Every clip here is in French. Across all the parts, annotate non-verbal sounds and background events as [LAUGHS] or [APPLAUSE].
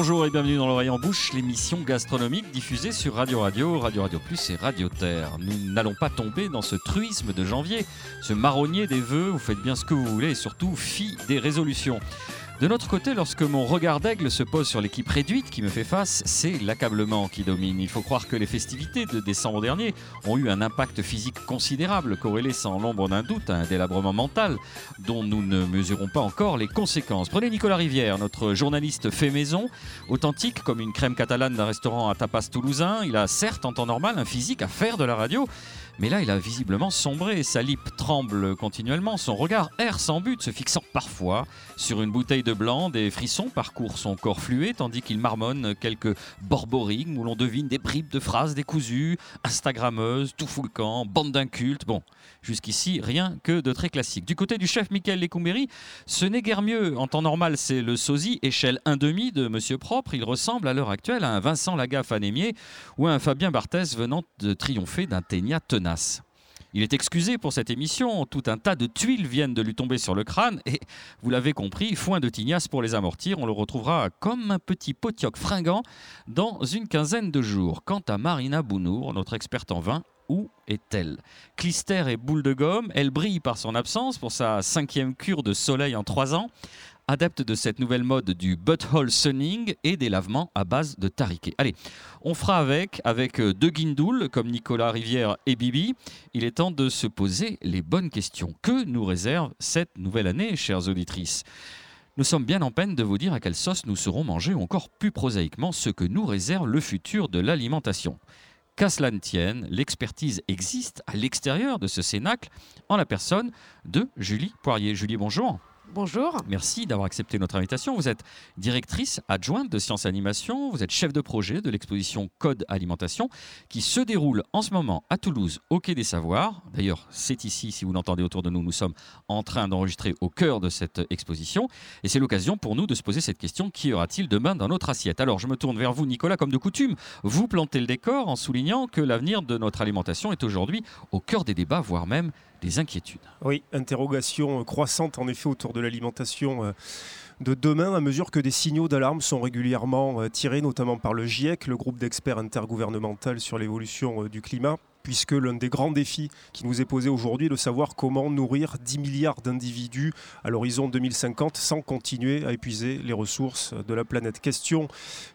Bonjour et bienvenue dans l'oreille en bouche, l'émission gastronomique diffusée sur Radio Radio, Radio Radio Plus et Radio Terre. Nous n'allons pas tomber dans ce truisme de janvier, ce marronnier des vœux, vous faites bien ce que vous voulez et surtout fi des résolutions. De notre côté, lorsque mon regard d'aigle se pose sur l'équipe réduite qui me fait face, c'est l'accablement qui domine. Il faut croire que les festivités de décembre dernier ont eu un impact physique considérable, corrélé sans l'ombre d'un doute à un délabrement mental dont nous ne mesurons pas encore les conséquences. Prenez Nicolas Rivière, notre journaliste fait maison, authentique comme une crème catalane d'un restaurant à tapas toulousain. Il a certes en temps normal un physique à faire de la radio, mais là, il a visiblement sombré. Sa lippe tremble continuellement. Son regard erre sans but, se fixant parfois sur une bouteille de blanc. Des frissons parcourent son corps fluet, tandis qu'il marmonne quelques borborigmes où l'on devine des bribes de phrases décousues, Instagrammeuse, tout camp, bande d'incultes. Bon, jusqu'ici, rien que de très classique. Du côté du chef Michael Lecumberi, ce n'est guère mieux. En temps normal, c'est le sosie, échelle 1,5 de Monsieur Propre. Il ressemble à l'heure actuelle à un Vincent Lagaffe anémié ou à un Fabien Barthès venant de triompher d'un Ténia tenace. Il est excusé pour cette émission, tout un tas de tuiles viennent de lui tomber sur le crâne et, vous l'avez compris, foin de tignasse pour les amortir, on le retrouvera comme un petit potioc fringant dans une quinzaine de jours. Quant à Marina Bounour, notre experte en vin, où est-elle? Clister et boule de gomme, elle brille par son absence pour sa cinquième cure de soleil en trois ans adepte de cette nouvelle mode du butthole sunning et des lavements à base de tariquet. Allez, on fera avec, avec euh, deux guindoules comme Nicolas Rivière et Bibi. Il est temps de se poser les bonnes questions. Que nous réserve cette nouvelle année, chères auditrices? Nous sommes bien en peine de vous dire à quelle sauce nous serons mangés ou encore plus prosaïquement ce que nous réserve le futur de l'alimentation. Qu'à cela ne tienne, l'expertise existe à l'extérieur de ce cénacle en la personne de Julie Poirier. Julie, bonjour. Bonjour. Merci d'avoir accepté notre invitation. Vous êtes directrice adjointe de Sciences Animation, vous êtes chef de projet de l'exposition Code Alimentation qui se déroule en ce moment à Toulouse au Quai des Savoirs. D'ailleurs, c'est ici, si vous l'entendez autour de nous, nous sommes en train d'enregistrer au cœur de cette exposition. Et c'est l'occasion pour nous de se poser cette question, qui aura-t-il demain dans notre assiette? Alors je me tourne vers vous, Nicolas, comme de coutume. Vous plantez le décor en soulignant que l'avenir de notre alimentation est aujourd'hui au cœur des débats, voire même des inquiétudes. Oui, interrogation croissante en effet autour de l'alimentation euh, de demain à mesure que des signaux d'alarme sont régulièrement euh, tirés, notamment par le GIEC, le groupe d'experts intergouvernemental sur l'évolution euh, du climat, puisque l'un des grands défis qui nous est posé aujourd'hui est de savoir comment nourrir 10 milliards d'individus à l'horizon 2050 sans continuer à épuiser les ressources de la planète. Question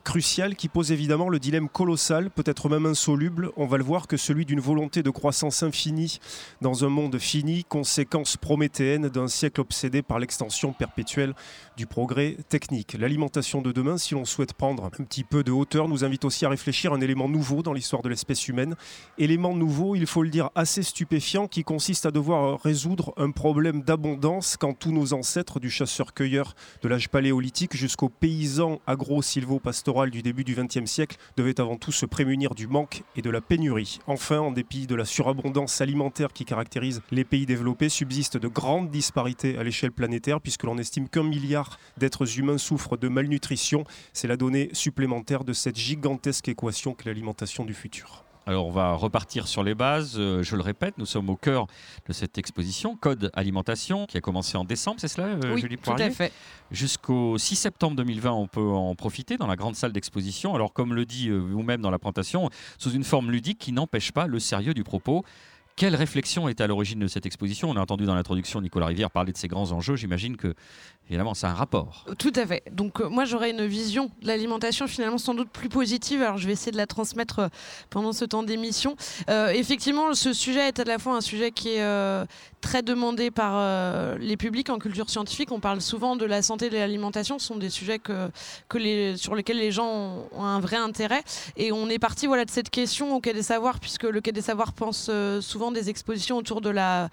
cruciale qui pose évidemment le dilemme colossal, peut-être même insoluble, on va le voir, que celui d'une volonté de croissance infinie dans un monde fini, conséquence prométhéenne d'un siècle obsédé par l'extension perpétuelle du progrès technique. L'alimentation de demain, si l'on souhaite prendre un petit peu de hauteur, nous invite aussi à réfléchir à un élément nouveau dans l'histoire de l'espèce humaine, élément nouveau, il faut le dire, assez stupéfiant, qui consiste à devoir résoudre un problème d'abondance quand tous nos ancêtres, du chasseur-cueilleur de l'âge paléolithique jusqu'au paysan agro-silvo-pastoral du début du XXe siècle, devaient avant tout se prémunir du manque et de la pénurie. Enfin, en dépit de la surabondance alimentaire qui caractérise les pays développés, subsistent de grandes disparités à l'échelle planétaire, puisque l'on estime qu'un milliard d'êtres humains souffrent de malnutrition. C'est la donnée supplémentaire de cette gigantesque équation qu'est l'alimentation du futur. Alors on va repartir sur les bases. Euh, je le répète, nous sommes au cœur de cette exposition Code Alimentation qui a commencé en décembre, c'est cela, euh, oui, Julie Tout à fait. Jusqu'au 6 septembre 2020, on peut en profiter dans la grande salle d'exposition. Alors comme le dit euh, vous-même dans la présentation, sous une forme ludique qui n'empêche pas le sérieux du propos. Quelle réflexion est à l'origine de cette exposition? On a entendu dans l'introduction Nicolas Rivière parler de ces grands enjeux. J'imagine que, évidemment, c'est un rapport. Tout à fait. Donc, euh, moi, j'aurais une vision de l'alimentation finalement sans doute plus positive. Alors, je vais essayer de la transmettre euh, pendant ce temps d'émission. Euh, effectivement, ce sujet est à la fois un sujet qui est très demandé par les publics en culture scientifique. On parle souvent de la santé et de l'alimentation. Ce sont des sujets que, sur lesquels les gens ont un vrai intérêt. Et on est parti voilà, de cette question au Quai des Savoirs, puisque le Quai des Savoirs pense souvent des expositions autour de la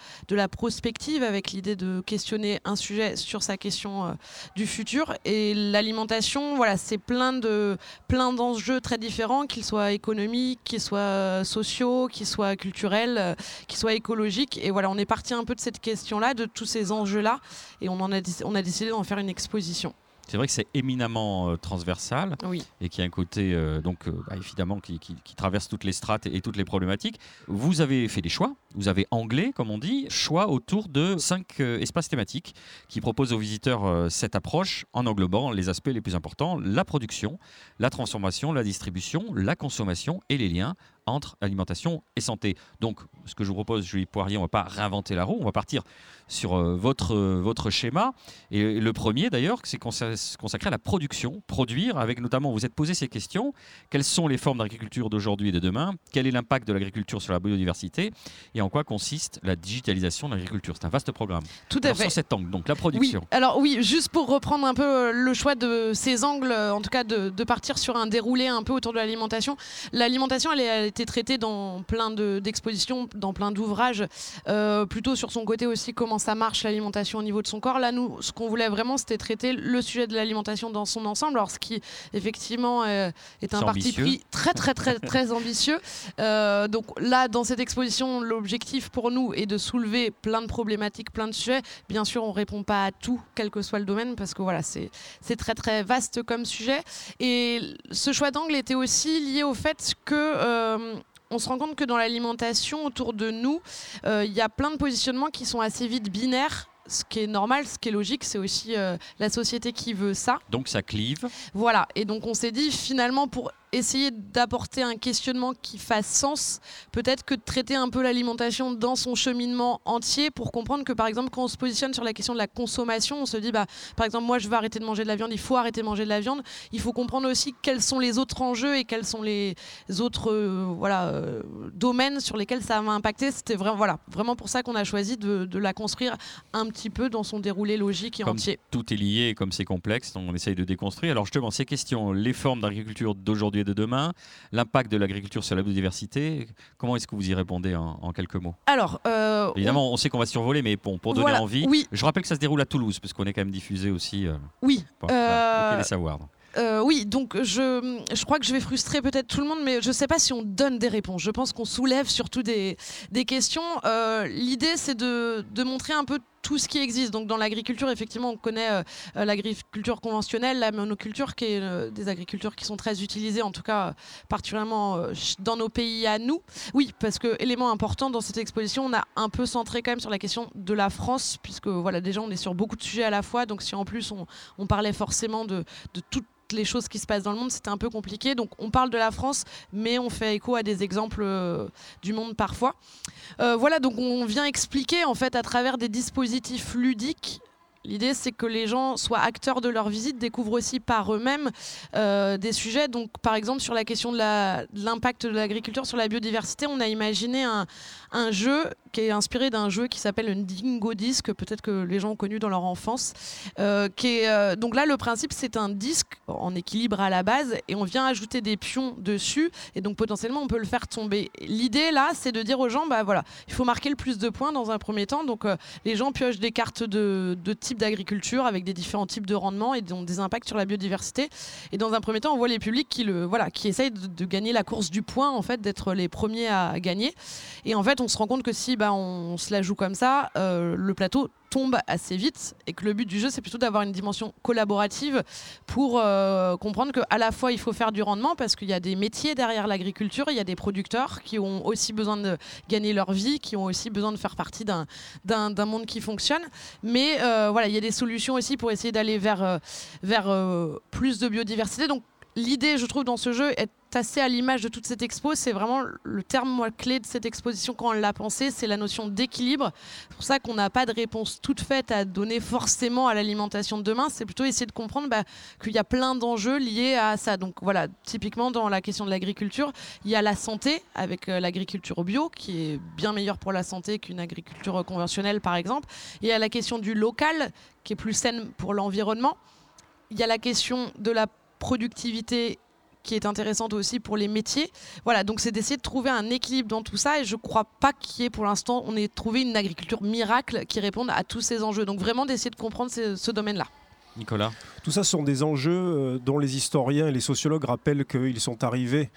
prospective avec l'idée de questionner un sujet sur sa question euh, du futur. Et l'alimentation, voilà, c'est plein de plein d'enjeux très différents, qu'ils soient économiques, qu'ils soient sociaux, qu'ils soient culturels, euh, qu'ils soient écologiques. Et voilà, on est parti un peu de cette question-là, de tous ces enjeux-là, et on a décidé d'en faire une exposition. C'est vrai que c'est éminemment euh, transversal Oui. et qui a un côté, euh, donc, euh, bah, évidemment, qui, qui- qui traverse toutes les strates et, et toutes les problématiques. Vous avez fait des choix, vous avez anglais, comme on dit, choix autour de cinq espaces thématiques qui proposent aux visiteurs cette approche en englobant les aspects les plus importants la production, la transformation, la distribution, la consommation et les liens entre alimentation et santé. Donc, ce que je vous propose, Julie Poirier, on ne va pas réinventer la roue, on va partir sur euh, votre, euh, votre schéma. Et le premier, d'ailleurs, c'est consa- consacré à la production, produire, avec notamment, vous vous êtes posé ces questions. Quelles sont les formes d'agriculture d'aujourd'hui et de demain? Quel est l'impact de l'agriculture sur la biodiversité? Et en quoi consiste la digitalisation de l'agriculture? C'est un vaste programme. Tout à Alors, fait. sur cet angle, donc la Oui, production. alors oui, juste pour reprendre un peu euh, le choix de ces angles, en tout cas de, de partir sur un déroulé un peu autour de l'alimentation. L'alimentation, elle, est- été traitée dans plein de- d'expositions, dans plein d'ouvrages, euh, plutôt sur son côté aussi comment ça marche l'alimentation au niveau de son corps. Là, nous, ce qu'on voulait vraiment, c'était traiter le sujet de l'alimentation dans son ensemble, alors ce qui effectivement euh, est un parti pris très très très très ambitieux. Euh, donc là, dans cette exposition, l'objectif pour nous est de soulever plein de problématiques, plein de sujets. Bien sûr, on répond pas à tout, quel que soit le domaine, parce que voilà, c'est c'est très très vaste comme sujet. Et ce choix d'angle était aussi lié au fait que euh, on se rend compte que dans l'alimentation autour de nous, euh, il y a plein de positionnements qui sont assez vite binaires. Ce qui est normal, ce qui est logique, c'est aussi euh, la société qui veut ça. Donc ça clive. Voilà, et donc on s'est dit finalement pour essayer d'apporter un questionnement qui fasse sens, peut-être que de traiter un peu l'alimentation dans son cheminement entier pour comprendre que par exemple quand on se positionne sur la question de la consommation, on se dit bah par exemple moi je veux arrêter de manger de la viande, il faut arrêter de manger de la viande, il faut comprendre aussi quels sont les autres enjeux et quels sont les autres euh, voilà euh, domaines sur lesquels ça va impacter. C'était vraiment voilà, vraiment pour ça qu'on a choisi de, de la construire un petit peu dans son déroulé logique et Comme entier. tout est lié et comme c'est complexe, on essaye de déconstruire. Alors justement, ces questions, les formes d'agriculture d'aujourd'hui de demain, l'impact de l'agriculture sur la biodiversité, comment est-ce que vous y répondez en, en quelques mots? Alors, euh, Évidemment, on sait qu'on va survoler, mais bon, pour donner Voilà, envie, Oui, je rappelle que ça se déroule à Toulouse, parce qu'on est quand même diffusé aussi. euh, oui. pour- Euh, les savoirs. donc. Euh, oui, donc je, je crois que je vais frustrer peut-être tout le monde, mais je ne sais pas si on donne des réponses. Je pense qu'on soulève surtout des, des questions. Euh, L'idée, c'est de, de montrer un peu tout ce qui existe. Donc dans l'agriculture, effectivement, on connaît euh, euh, l'agriculture conventionnelle, la monoculture, qui est euh, des agricultures qui sont très utilisées, en tout cas particulièrement dans nos pays à nous. Oui, parce que élément important dans cette exposition, on a un peu centré quand même sur la question de la France, puisque voilà, déjà on est sur beaucoup de sujets à la fois. Donc si en plus on, parlait forcément de, de toutes les choses qui se passent dans le monde, c'était un peu compliqué. Donc on parle de la France, mais on fait écho à des exemples du monde parfois. Voilà, donc on vient expliquer en fait à travers des dispositifs ludiques. L'idée, c'est que les gens soient acteurs de leur visite, découvrent aussi par eux-mêmes euh, des sujets. Donc, par exemple, sur la question de l'impact de l'agriculture sur la biodiversité, on a imaginé un, un jeu qui est inspiré d'un jeu qui s'appelle dingo disque, peut-être que les gens ont connu dans leur enfance. Euh, euh, donc là, le principe, c'est un disque en équilibre à la base et on vient ajouter des pions dessus et donc potentiellement on peut le faire tomber. L'idée là, c'est de dire aux gens, bah voilà, il faut marquer le plus de points dans un premier temps. Donc euh, les gens piochent des cartes de, de type d'agriculture avec des différents types de rendements et donc des impacts sur la biodiversité. Et dans un premier temps, on voit les publics qui voilà, qui essayent de, de gagner la course du point en fait, d'être les premiers à gagner. Et en fait, on se rend compte que si bah, on se la joue comme ça, euh, le plateau tombe assez vite et que le but du jeu c'est plutôt d'avoir une dimension collaborative pour euh, comprendre qu'à la fois il faut faire du rendement parce qu'il y a des métiers derrière l'agriculture, il y a des producteurs qui ont aussi besoin de gagner leur vie, qui ont aussi besoin de faire partie d'un monde qui fonctionne. Mais euh, voilà, il y a des solutions aussi pour essayer d'aller vers, plus de biodiversité. Donc l'idée, je trouve, dans ce jeu est assez à l'image de toute cette expo. C'est vraiment le terme clé de cette exposition quand on l'a pensé, c'est la notion d'équilibre. C'est pour ça qu'on n'a pas de réponse toute faite à donner forcément à l'alimentation de demain. C'est plutôt essayer de comprendre bah, qu'il y a plein d'enjeux liés à ça. Donc voilà, typiquement dans la question de l'agriculture, il y a la santé avec euh, l'agriculture bio qui est bien meilleure pour la santé qu'une agriculture euh, conventionnelle par exemple. Il y a la question du local qui est plus saine pour l'environnement. Il y a la question de la productivité qui est intéressante aussi pour les métiers. Voilà, donc c'est d'essayer de trouver un équilibre dans tout ça et je crois pas qu'il y ait pour l'instant, on ait trouvé une agriculture miracle qui réponde à tous ces enjeux. Donc vraiment d'essayer de comprendre ce, ce domaine-là. Nicolas? Tout ça sont des enjeux dont les historiens et les sociologues rappellent qu'ils sont arrivés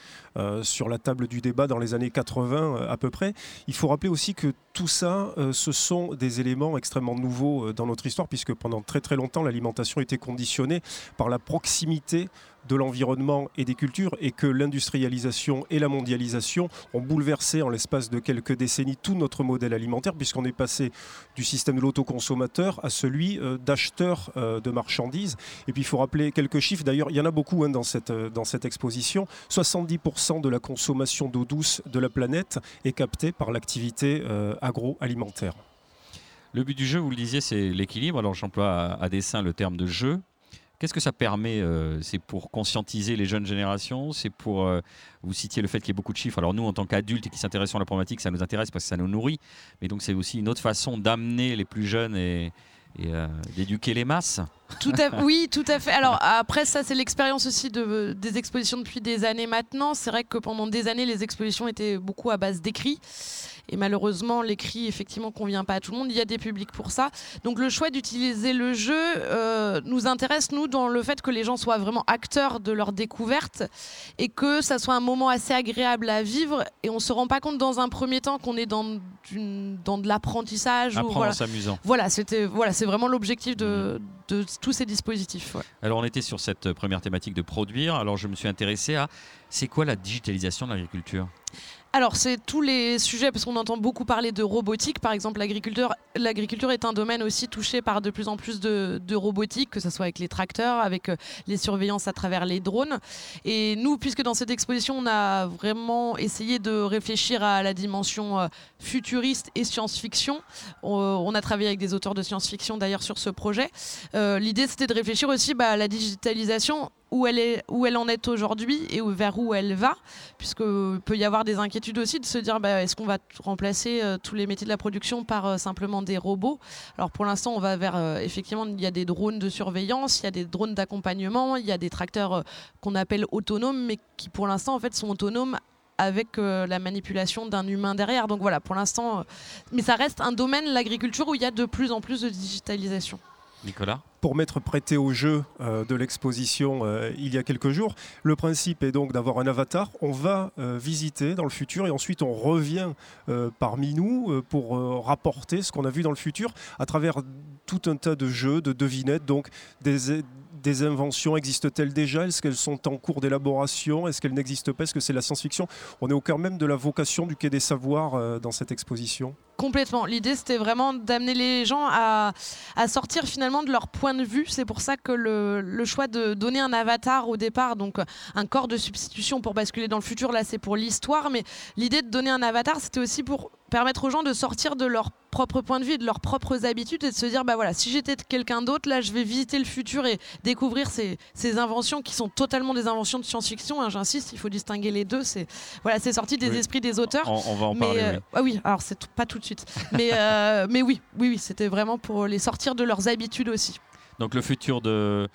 sur la table du débat dans les années 80 à peu près. Il faut rappeler aussi que tout ça, ce sont des éléments extrêmement nouveaux dans notre histoire, puisque pendant très très longtemps, l'alimentation était conditionnée par la proximité de l'environnement et des cultures et que l'industrialisation et la mondialisation ont bouleversé en l'espace de quelques décennies tout notre modèle alimentaire puisqu'on est passé du système de l'autoconsommateur à celui euh, d'acheteur euh, de marchandises. Et puis il faut rappeler quelques chiffres, d'ailleurs il y en a beaucoup hein, dans, cette, euh, dans cette exposition. 70% de la consommation d'eau douce de la planète est captée par l'activité agroalimentaire. Le but du jeu, vous le disiez, c'est l'équilibre. Alors j'emploie à dessein le terme de jeu. Qu'est-ce que ça permet euh, C'est pour conscientiser les jeunes générations? C'est pour. Euh, vous citiez le fait qu'il y ait beaucoup de chiffres. Alors, nous, en tant qu'adultes et qui s'intéressons à la problématique, ça nous intéresse parce que ça nous nourrit. Mais donc, c'est aussi une autre façon d'amener les plus jeunes et, euh, d'éduquer les masses. Tout à, [LAUGHS] oui, tout à fait. Alors après, ça c'est l'expérience aussi de, des expositions depuis des années maintenant. C'est vrai que pendant des années, les expositions étaient beaucoup à base d'écrits. Et malheureusement, l'écrit, effectivement, convient pas à tout le monde. Il y a des publics pour ça. Donc le choix d'utiliser le jeu euh, nous intéresse, nous, dans le fait que les gens soient vraiment acteurs de leur découverte et que ça soit un moment assez agréable à vivre. Et on se rend pas compte dans un premier temps qu'on est dans, dans de l'apprentissage. Apprendre voilà. en s'amusant. Voilà, c'était voilà, c'est vraiment l'objectif de, mmh. de, tous ces dispositifs. Alors on était sur cette première thématique de produire. Alors je me suis intéressé à c'est quoi la digitalisation de l'agriculture? Alors, c'est tous les sujets, parce qu'on entend beaucoup parler de robotique. Par exemple, l'agriculture, est un domaine aussi touché par de plus en plus de, robotique, que ce soit avec les tracteurs, avec euh, les surveillances à travers les drones. Et nous, puisque dans cette exposition, on a vraiment essayé de réfléchir à la dimension euh, futuriste et science-fiction, on, a travaillé avec des auteurs de science-fiction d'ailleurs sur ce projet. Euh, l'idée, c'était de réfléchir aussi bah, à la digitalisation où elle, est, où elle en est aujourd'hui et vers où elle va, puisque peut y avoir des inquiétudes aussi de se dire bah, est-ce qu'on va remplacer euh, tous les métiers de la production par euh, simplement des robots? Alors pour l'instant, on va vers euh, effectivement il y a des drones de surveillance, il y a des drones d'accompagnement, il y a des tracteurs qu'on appelle autonomes, mais qui pour l'instant en fait sont autonomes avec la manipulation d'un humain derrière. Donc voilà, pour l'instant, mais ça reste un domaine, l'agriculture, où il y a de plus en plus de digitalisation. Nicolas pour m'être prêté au jeu euh, de l'exposition euh, il y a quelques jours. Le principe est donc d'avoir un avatar. On va euh, visiter dans le futur et ensuite on revient parmi nous pour rapporter ce qu'on a vu dans le futur à travers tout un tas de jeux, de devinettes, donc des, des inventions existent-elles déjà? Est-ce qu'elles sont en cours d'élaboration? Est-ce qu'elles n'existent pas? Est-ce que c'est la science-fiction? On est au cœur même de la vocation du Quai des Savoirs dans cette exposition. Complètement. L'idée, c'était vraiment d'amener les gens à, sortir finalement de leur point de vue. C'est pour ça que le, choix de donner un avatar au départ, donc un corps de substitution pour basculer dans le futur, là, c'est pour l'histoire. Mais l'idée de donner un avatar, c'était aussi pour permettre aux gens de sortir de leur propre point de vue, de leurs propres habitudes et de se dire bah voilà, si j'étais quelqu'un d'autre, là, je vais visiter le futur et découvrir ces, inventions qui sont totalement des inventions de science-fiction. Hein, J'insiste, il faut distinguer les deux. C'est voilà, c'est sorti des esprits des auteurs. On, va en parler. Euh, ah oui, alors c'est pas tout suite. Mais, euh, [LAUGHS] mais oui, oui, oui c'était vraiment pour les sortir de leurs habitudes aussi. Donc le futur de,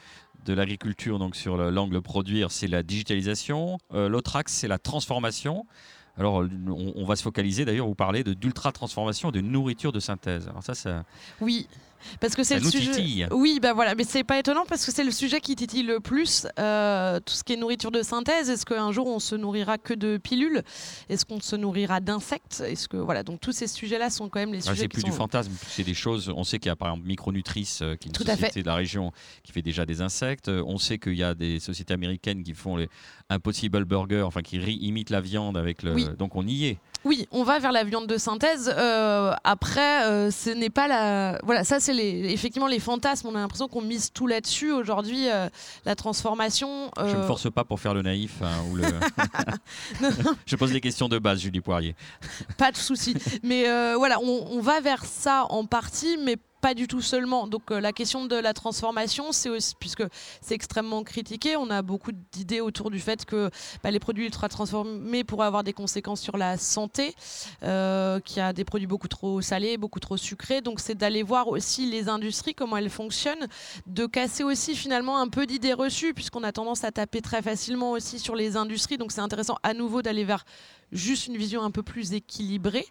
de l'agriculture, donc sur l'angle produire, c'est la digitalisation. Euh, l'autre axe, c'est la transformation. Alors, on, on, va se focaliser d'ailleurs, vous parlez d'ultra transformation de nourriture de synthèse. Alors ça, ça... Oui, parce que c'est le sujet. Oui, bah voilà, mais c'est pas étonnant parce que c'est le sujet qui titille le plus. Euh, tout ce qui est nourriture de synthèse. Est-ce qu'un jour on se nourrira que de pilules? Est-ce qu'on se nourrira d'insectes? Est-ce que voilà, donc tous ces sujets-là sont quand même les ah, sujets. c'est plus du fantasme, c'est des choses. On sait qu'il y a par exemple Micronutrice, euh, qui est une société de la région qui fait déjà des insectes. On sait qu'il y a des sociétés américaines qui font les Impossible Burger, enfin qui imitent la viande avec le. Donc on y est. Oui, on va vers la viande de synthèse. Euh, après, euh, ce n'est pas la. Voilà, ça c'est les... effectivement les fantasmes. On a l'impression qu'on mise tout là-dessus aujourd'hui. Euh, la transformation. Je ne force pas pour faire le naïf hein, ou le. [LAUGHS] [LAUGHS] Je pose des questions de base, Julie Poirier. pas de souci. Mais voilà, on, on, va vers ça en partie, mais pas du tout seulement. Donc euh, la question de la transformation, c'est aussi puisque c'est extrêmement critiqué, on a beaucoup d'idées autour du fait que bah, les produits ultra transformés pourraient avoir des conséquences sur la santé, euh, qu'il y a des produits beaucoup trop salés, beaucoup trop sucrés. Donc c'est d'aller voir aussi les industries comment elles fonctionnent, de casser aussi finalement un peu d'idées reçues puisqu'on a tendance à taper très facilement aussi sur les industries. Donc c'est intéressant à nouveau d'aller vers juste une vision un peu plus équilibrée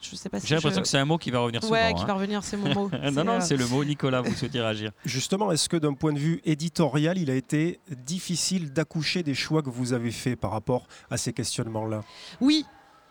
Je sais pas si J'ai l'impression je- que c'est un mot qui va revenir souvent. Ouais, qui hein. va revenir, c'est mon mot. [LAUGHS] non, non, euh, c'est le mot. Nicolas, vous souhaitez réagir [LAUGHS] Justement, est-ce que d'un point de vue éditorial, il a été difficile d'accoucher des choix que vous avez faits par rapport à ces questionnements-là? Oui,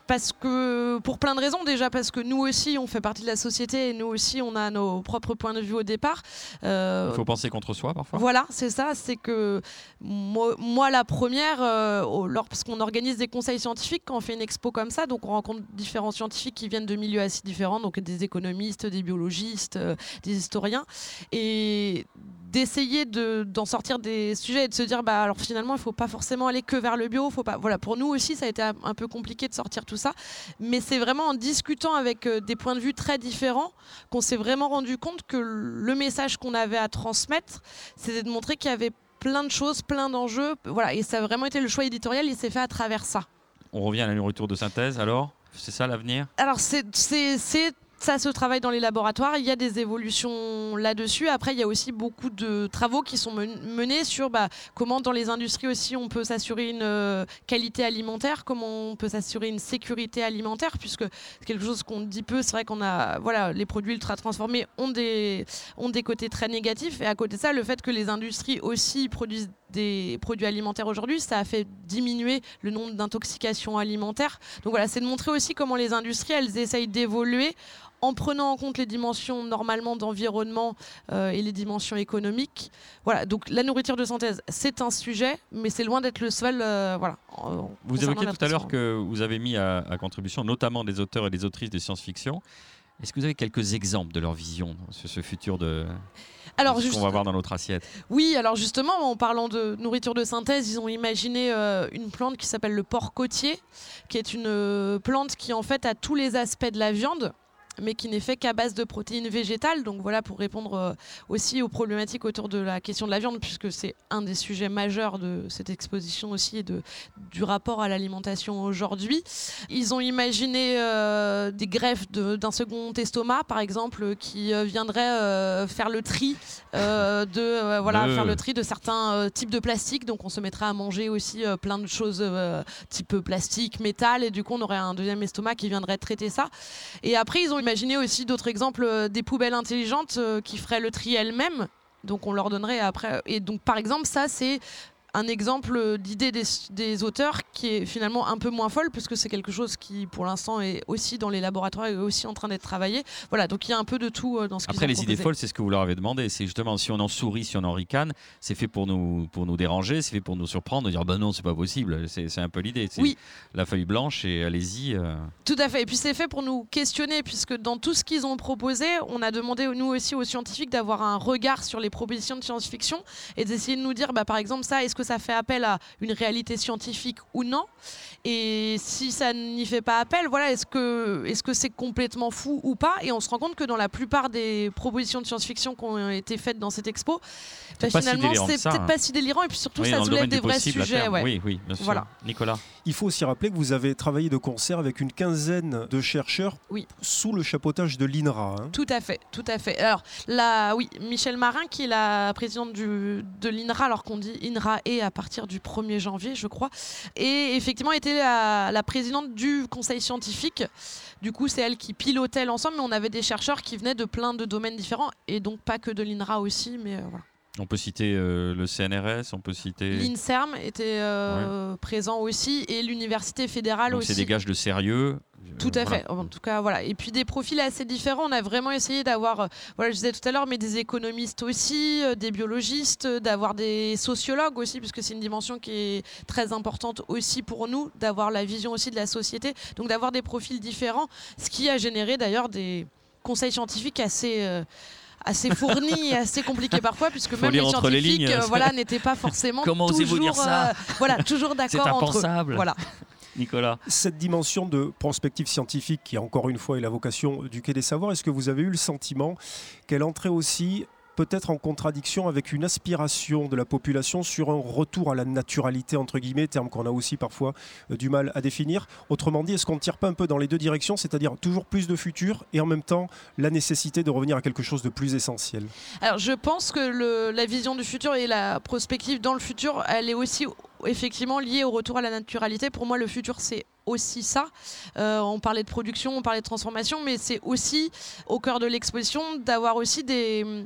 parce que pour plein de raisons déjà parce que nous aussi on fait partie de la société et nous aussi on a nos propres points de vue au départ. Euh, Il faut penser contre soi parfois. Voilà, c'est ça, c'est que moi, moi, la première, euh, lorsqu'on organise des conseils scientifiques, quand on fait une expo comme ça, donc on rencontre différents scientifiques qui viennent de milieux assez différents, donc des économistes, des biologistes, euh, des historiens, et d'essayer de- d'en sortir des sujets et de se dire bah alors finalement il faut pas forcément aller que vers le bio faut pas voilà pour nous aussi ça a été un peu compliqué de sortir tout ça mais c'est vraiment en discutant avec euh, des points de vue très différents qu'on s'est vraiment rendu compte que le message qu'on avait à transmettre c'était de montrer qu'il y avait plein de choses, plein d'enjeux. Voilà, et ça a vraiment été le choix éditorial, il s'est fait à travers ça. On revient à la nourriture de synthèse alors? C'est ça l'avenir? Alors, c'est- ça se travaille dans les laboratoires, il y a des évolutions là-dessus. Après, il y a aussi beaucoup de travaux qui sont men- menés sur bah, comment dans les industries aussi on peut s'assurer une euh, qualité alimentaire, comment on peut s'assurer une sécurité alimentaire, puisque c'est quelque chose qu'on dit peu. C'est vrai qu'on a, voilà, les produits ultra transformés ont des, ont des côtés très négatifs. Et à côté de ça, le fait que les industries aussi produisent des produits alimentaires aujourd'hui, ça a fait diminuer le nombre d'intoxications alimentaires. Donc voilà, c'est de montrer aussi comment les industries, elles essayent d'évoluer en prenant en compte les dimensions normalement d'environnement euh, et les dimensions économiques. Voilà, donc la nourriture de synthèse, c'est un sujet, mais c'est loin d'être le seul. euh, voilà. en- Vous évoquiez tout à l'heure que vous avez mis à, à contribution notamment des auteurs et des autrices de science-fiction. Est-ce que vous avez quelques exemples de leur vision sur ce futur de Alors, ce qu'on va voir dans notre assiette? Oui, alors justement, en parlant de nourriture de synthèse, ils ont imaginé euh, une plante qui s'appelle le porc côtier, qui est une euh, plante qui en fait a tous les aspects de la viande mais qui n'est fait qu'à base de protéines végétales. Donc voilà, pour répondre euh, aussi aux problématiques autour de la question de la viande, puisque c'est un des sujets majeurs de cette exposition aussi et de, du rapport à l'alimentation aujourd'hui. Ils ont imaginé euh, des greffes de- d'un second estomac, par exemple, qui euh, viendraient euh, faire le tri euh, de voilà faire le tri de certains types de plastique. Donc on se mettrait à manger aussi plein de choses type plastique, métal, et du coup on aurait un deuxième estomac qui viendrait traiter ça. Et après ils ont imaginé aussi d'autres exemples euh, des poubelles intelligentes euh, qui feraient le tri elles-mêmes. Donc on leur donnerait après. Et donc par exemple ça c'est un exemple d'idée des, des auteurs qui est finalement un peu moins folle puisque c'est quelque chose qui pour l'instant est aussi dans les laboratoires et aussi en train d'être travaillé. Voilà, donc il y a un peu de tout euh, dans ce Après, les idées folles, c'est ce que vous leur avez demandé. C'est justement si on en sourit, si on en ricane, c'est fait pour nous, pour nous déranger, c'est fait pour nous surprendre, dire bah non, c'est pas possible. C'est un peu l'idée. Oui. La feuille blanche et allez-y. euh. Tout à fait. Et puis c'est fait pour nous questionner, puisque dans tout ce qu'ils ont proposé, on a demandé nous aussi aux scientifiques d'avoir un regard sur les propositions de science-fiction et d'essayer de nous dire, bah, par exemple, ça, est-ce que ça fait appel à une réalité scientifique ou non Et si ça n'y fait pas appel, voilà, est-ce que est-ce que c'est complètement fou ou pas? Et on se rend compte que dans la plupart des propositions de science-fiction qui ont été faites dans cette expo, bah, si finalement, c'est peut-être hein. pas si délirant. Et puis surtout, Oui, ça soulève des vrais possible sujets. terme. ouais. Oui, oui, bien sûr. Voilà. Nicolas. Il faut aussi rappeler que vous avez travaillé de concert avec une quinzaine de chercheurs Oui. sous le chapeautage de l'INRA. hein. Tout à fait, tout à fait. Alors là, oui, Michel Marin, qui est la présidente du, de l'INRA, alors qu'on dit INRA et à partir du 1er janvier, je crois, et effectivement était la, la présidente du conseil scientifique. Du coup, c'est elle qui pilotait l'ensemble, mais on avait des chercheurs qui venaient de plein de domaines différents, et donc pas que de l'INRA aussi, mais euh, voilà. On peut citer euh, le CNRS, on peut citer. L'INSERM était euh, présent aussi, et l'université fédérale Donc aussi. c'est des gages de sérieux. Tout à voilà. fait. En tout cas, voilà. Et puis des profils assez différents. On a vraiment essayé d'avoir, euh, voilà, je disais tout à l'heure, mais des économistes aussi, des biologistes, d'avoir des sociologues aussi, puisque c'est une dimension qui est très importante aussi pour nous, d'avoir la vision aussi de la société. Donc d'avoir des profils différents, ce qui a généré d'ailleurs des conseils scientifiques assez. euh, assez fournis et assez compliqués parfois puisque Faut même les lire entre les scientifiques lignes. euh, voilà n'étaient pas forcément Comment osez-vous toujours dire ça euh, voilà toujours C'est d'accord entre eux. impensable. voilà Nicolas. Cette dimension de prospective scientifique, qui encore une fois est la vocation du Quai des Savoirs, est-ce que vous avez eu le sentiment qu'elle entrait aussi peut-être en contradiction avec une aspiration de la population sur un retour à la naturalité, entre guillemets, terme qu'on a aussi parfois euh, du mal à définir. Autrement dit, est-ce qu'on ne tire pas un peu dans les deux directions, c'est-à-dire toujours plus de futur et en même temps la nécessité de revenir à quelque chose de plus essentiel? Alors je pense que la vision du futur et la prospective dans le futur, elle est aussi effectivement liée au retour à la naturalité. Pour moi, le futur, c'est aussi ça. Euh, on parlait de production, on parlait de transformation, mais c'est aussi au cœur de l'exposition d'avoir aussi des,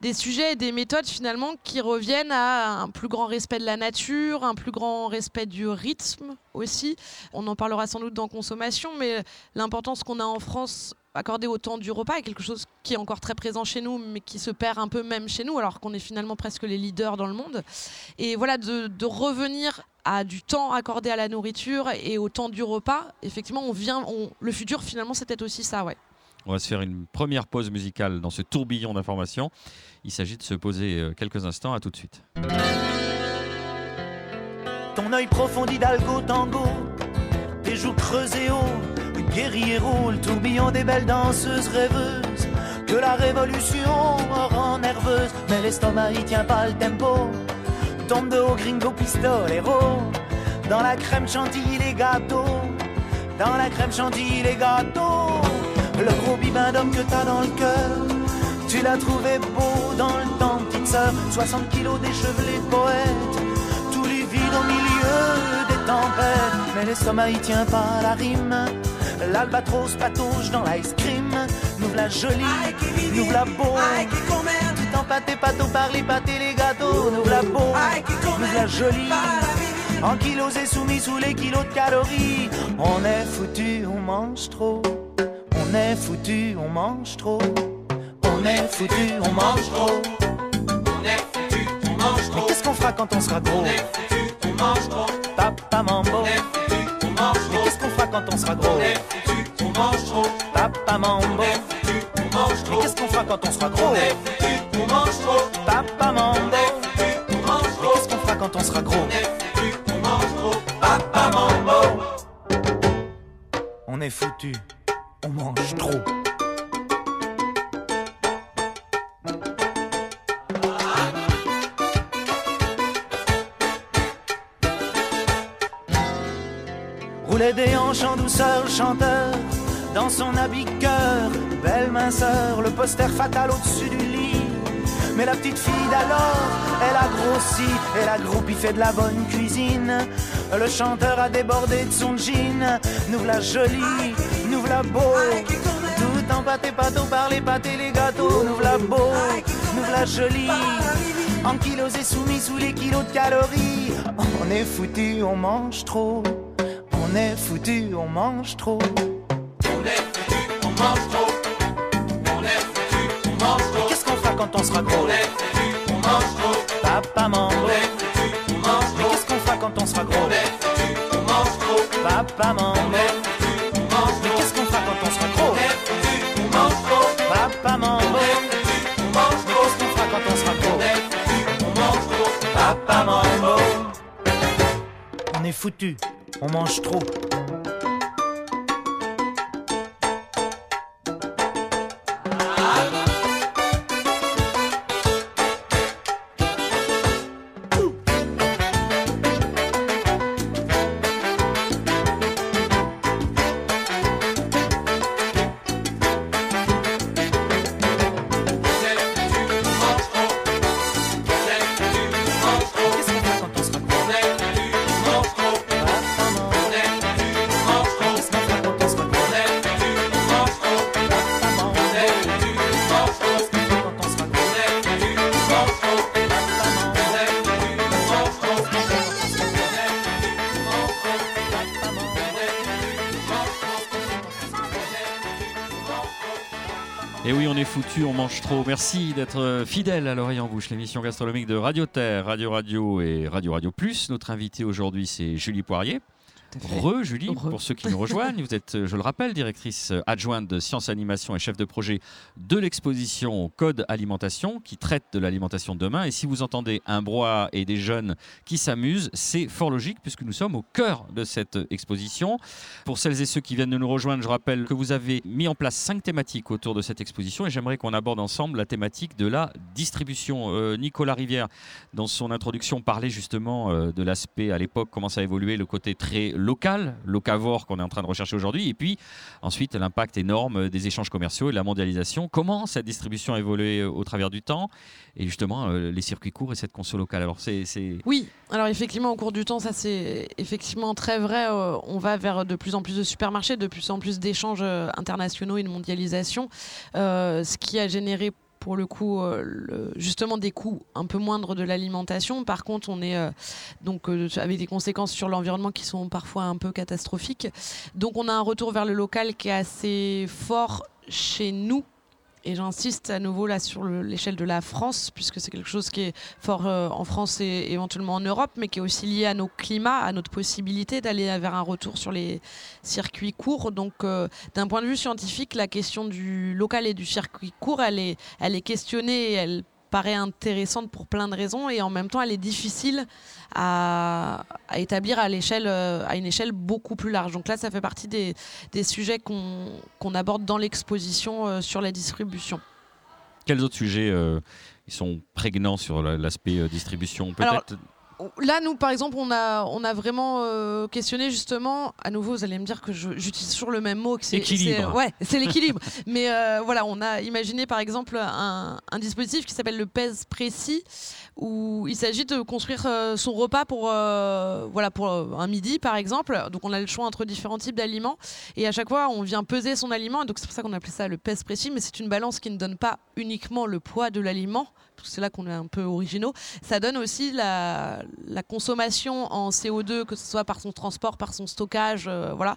des sujets et des méthodes finalement qui reviennent à un plus grand respect de la nature, un plus grand respect du rythme aussi. On en parlera sans doute dans consommation, mais l'importance qu'on a en France accordée au temps du repas est quelque chose qui est encore très présent chez nous, mais qui se perd un peu même chez nous, alors qu'on est finalement presque les leaders dans le monde. Et voilà, de, revenir à du temps accordé à la nourriture et au temps du repas, effectivement, on vient, le futur finalement, c'était aussi ça, ouais. On va se faire une première pause musicale dans ce tourbillon d'informations. Il s'agit de se poser euh, quelques instants. À tout de suite. Ton œil profond d'Hidalgo tango, tes joues creusées haut, le tourbillon des belles danseuses rêveuses. Que la révolution rend nerveuse, mais l'estomac il tient pas le tempo. Tombe de haut gringo pistolero, dans la crème chantilly les gâteaux, dans la crème chantilly les gâteaux. Le gros bibin d'homme que t'as dans le cœur, tu l'as trouvé beau dans le temps, petite sœur. 60 kilos déchevelés poète, tous les vides au milieu des tempêtes. Mais l'estomac il tient pas la rime. L'albatros patauge dans l'ice cream. Nous la jolie, nous la beau. Tout empâté, pâteau par les pâtés, les gâteaux. Nous la beau, nous la jolie. En kilos et soumis sous les kilos de calories. On est foutu, on mange trop. On est foutu, on mange trop. On est foutu, on mange trop. On est foutu, on mange trop. Mais qu'est-ce qu'on fera quand on sera gros On est foutu, on mange trop. Papa mambo. On est foutu, on mange trop. Mais qu'est-ce qu'on fera quand on sera gros On est foutu, on mange trop. Papa mambo. On est foutu, on mange trop. Mais qu'est-ce qu'on fera quand on sera gros On est foutu, on mange trop. Papa mambo. On est foutu, on mange Mais trop. qu'est-ce qu'on fera quand on sera gros On est foutu, on mange trop. Papa mambo. On est foutu, on mange trop. Roulait des hanches en douceur, chanteur, dans son habit cœur, belle minceur, le poster fatal au-dessus du lit. Mais la petite fille d'alors, elle a grossi, elle a groupi fait de la bonne cuisine. Le chanteur a débordé de son jean, nous la jolie, nous la beau. Tout en pâté, pâteau par les pâtés, les gâteaux, nous la beau, nous la jolie. En kilos et soumis sous les kilos de calories. On est foutu, on mange trop. On est foutu, on mange trop. On est foutu, on mange trop. On mange trop. Oui, on est foutu, on mange trop. Merci d'être euh, fidèle à l'oreille en bouche, l'émission gastronomique de Radio Terre, Radio Radio et Radio Radio Plus. Notre invité aujourd'hui, c'est Julie Poirier. Re, Julie, Re. pour ceux qui nous rejoignent, vous êtes, euh, je le rappelle, directrice euh, adjointe de sciences animation et chef de projet de l'exposition Code Alimentation qui traite de l'alimentation de demain. Et si vous entendez un brouhaha et des jeunes qui s'amusent, c'est fort logique puisque nous sommes au cœur de cette exposition. Pour celles et ceux qui viennent de nous rejoindre, je rappelle que vous avez mis en place cinq thématiques autour de cette exposition et j'aimerais qu'on aborde ensemble la thématique de la distribution. Euh, Nicolas Rivière, dans son introduction, parlait justement euh, de l'aspect à l'époque, comment ça a évolué, le côté très local, locavore qu'on est en train de rechercher aujourd'hui, et puis ensuite l'impact énorme des échanges commerciaux et de la mondialisation. Comment cette distribution a évolué euh, au travers du temps et justement euh, les circuits courts et cette conso locale? Alors Oui, alors effectivement, au cours du temps, ça c'est effectivement très vrai. euh, on va vers de plus en plus de supermarchés, de plus en plus d'échanges internationaux et de mondialisation, ce qui a généré pour le coup euh, justement des coûts un peu moindres de l'alimentation. Par contre, on est euh, donc euh, avec des conséquences sur l'environnement qui sont parfois un peu catastrophiques. Donc on a un retour vers le local qui est assez fort chez nous. Et j'insiste à nouveau là sur le- l'échelle de la France, puisque c'est quelque chose qui est fort euh, en France et éventuellement en Europe, mais qui est aussi lié à nos climats, à notre possibilité d'aller vers un retour sur les circuits courts. Donc, euh, d'un point de vue scientifique, la question du local et du circuit court, elle est, elle est questionnée elle paraît intéressante pour plein de raisons et en même temps elle est difficile à, à établir à l'échelle euh, à une échelle beaucoup plus large. Donc là ça fait partie des, des sujets qu'on qu'on aborde dans l'exposition euh, sur la distribution. Quels autres sujets euh, ils sont prégnants sur la- l'aspect euh, distribution Alors, Peut-être? Là, nous, par exemple, on a, on a vraiment euh, questionné justement. À nouveau, vous allez me dire que j'utilise toujours le même mot. Que c'est, Équilibre. Ouais, c'est l'équilibre. [LAUGHS] Mais euh, voilà, on a imaginé par exemple un, un dispositif qui s'appelle le pèse précis, où il s'agit de construire euh, son repas pour, voilà, pour un midi, par exemple. Donc, on a le choix entre différents types d'aliments. Et à chaque fois, on vient peser son aliment. Donc, c'est pour ça qu'on appelait ça le pèse précis. Mais c'est une balance qui ne donne pas uniquement le poids de l'aliment. C'est là qu'on est un peu originaux. Ça donne aussi la, la consommation en CO2, que ce soit par son transport, par son stockage. euh, voilà.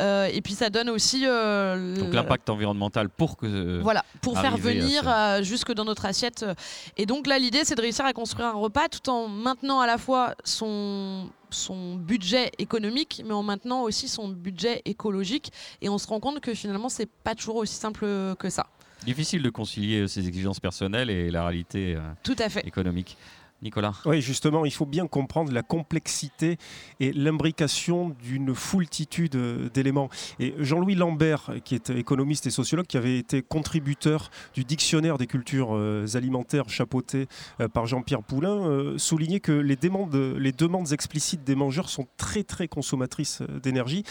Euh, et puis, ça donne aussi. euh, donc l'impact environnemental pour que voilà, pour faire à venir jusque dans notre assiette. Et donc là, l'idée, c'est de réussir à construire un repas tout en maintenant à la fois son son budget économique, mais en maintenant aussi son budget écologique. Et on se rend compte que finalement, c'est pas toujours aussi simple que ça. Difficile de concilier euh, ses exigences personnelles et la réalité euh, Tout à fait. économique. Nicolas Oui, justement, il faut bien comprendre la complexité et l'imbrication d'une foultitude euh, d'éléments. Et Jean-Louis Lambert, qui est économiste et sociologue, qui avait été contributeur du dictionnaire des cultures euh, alimentaires chapeauté euh, par Jean-Pierre Poulain, euh, soulignait que les demandes, les demandes explicites des mangeurs sont très très consommatrices euh, d'énergie.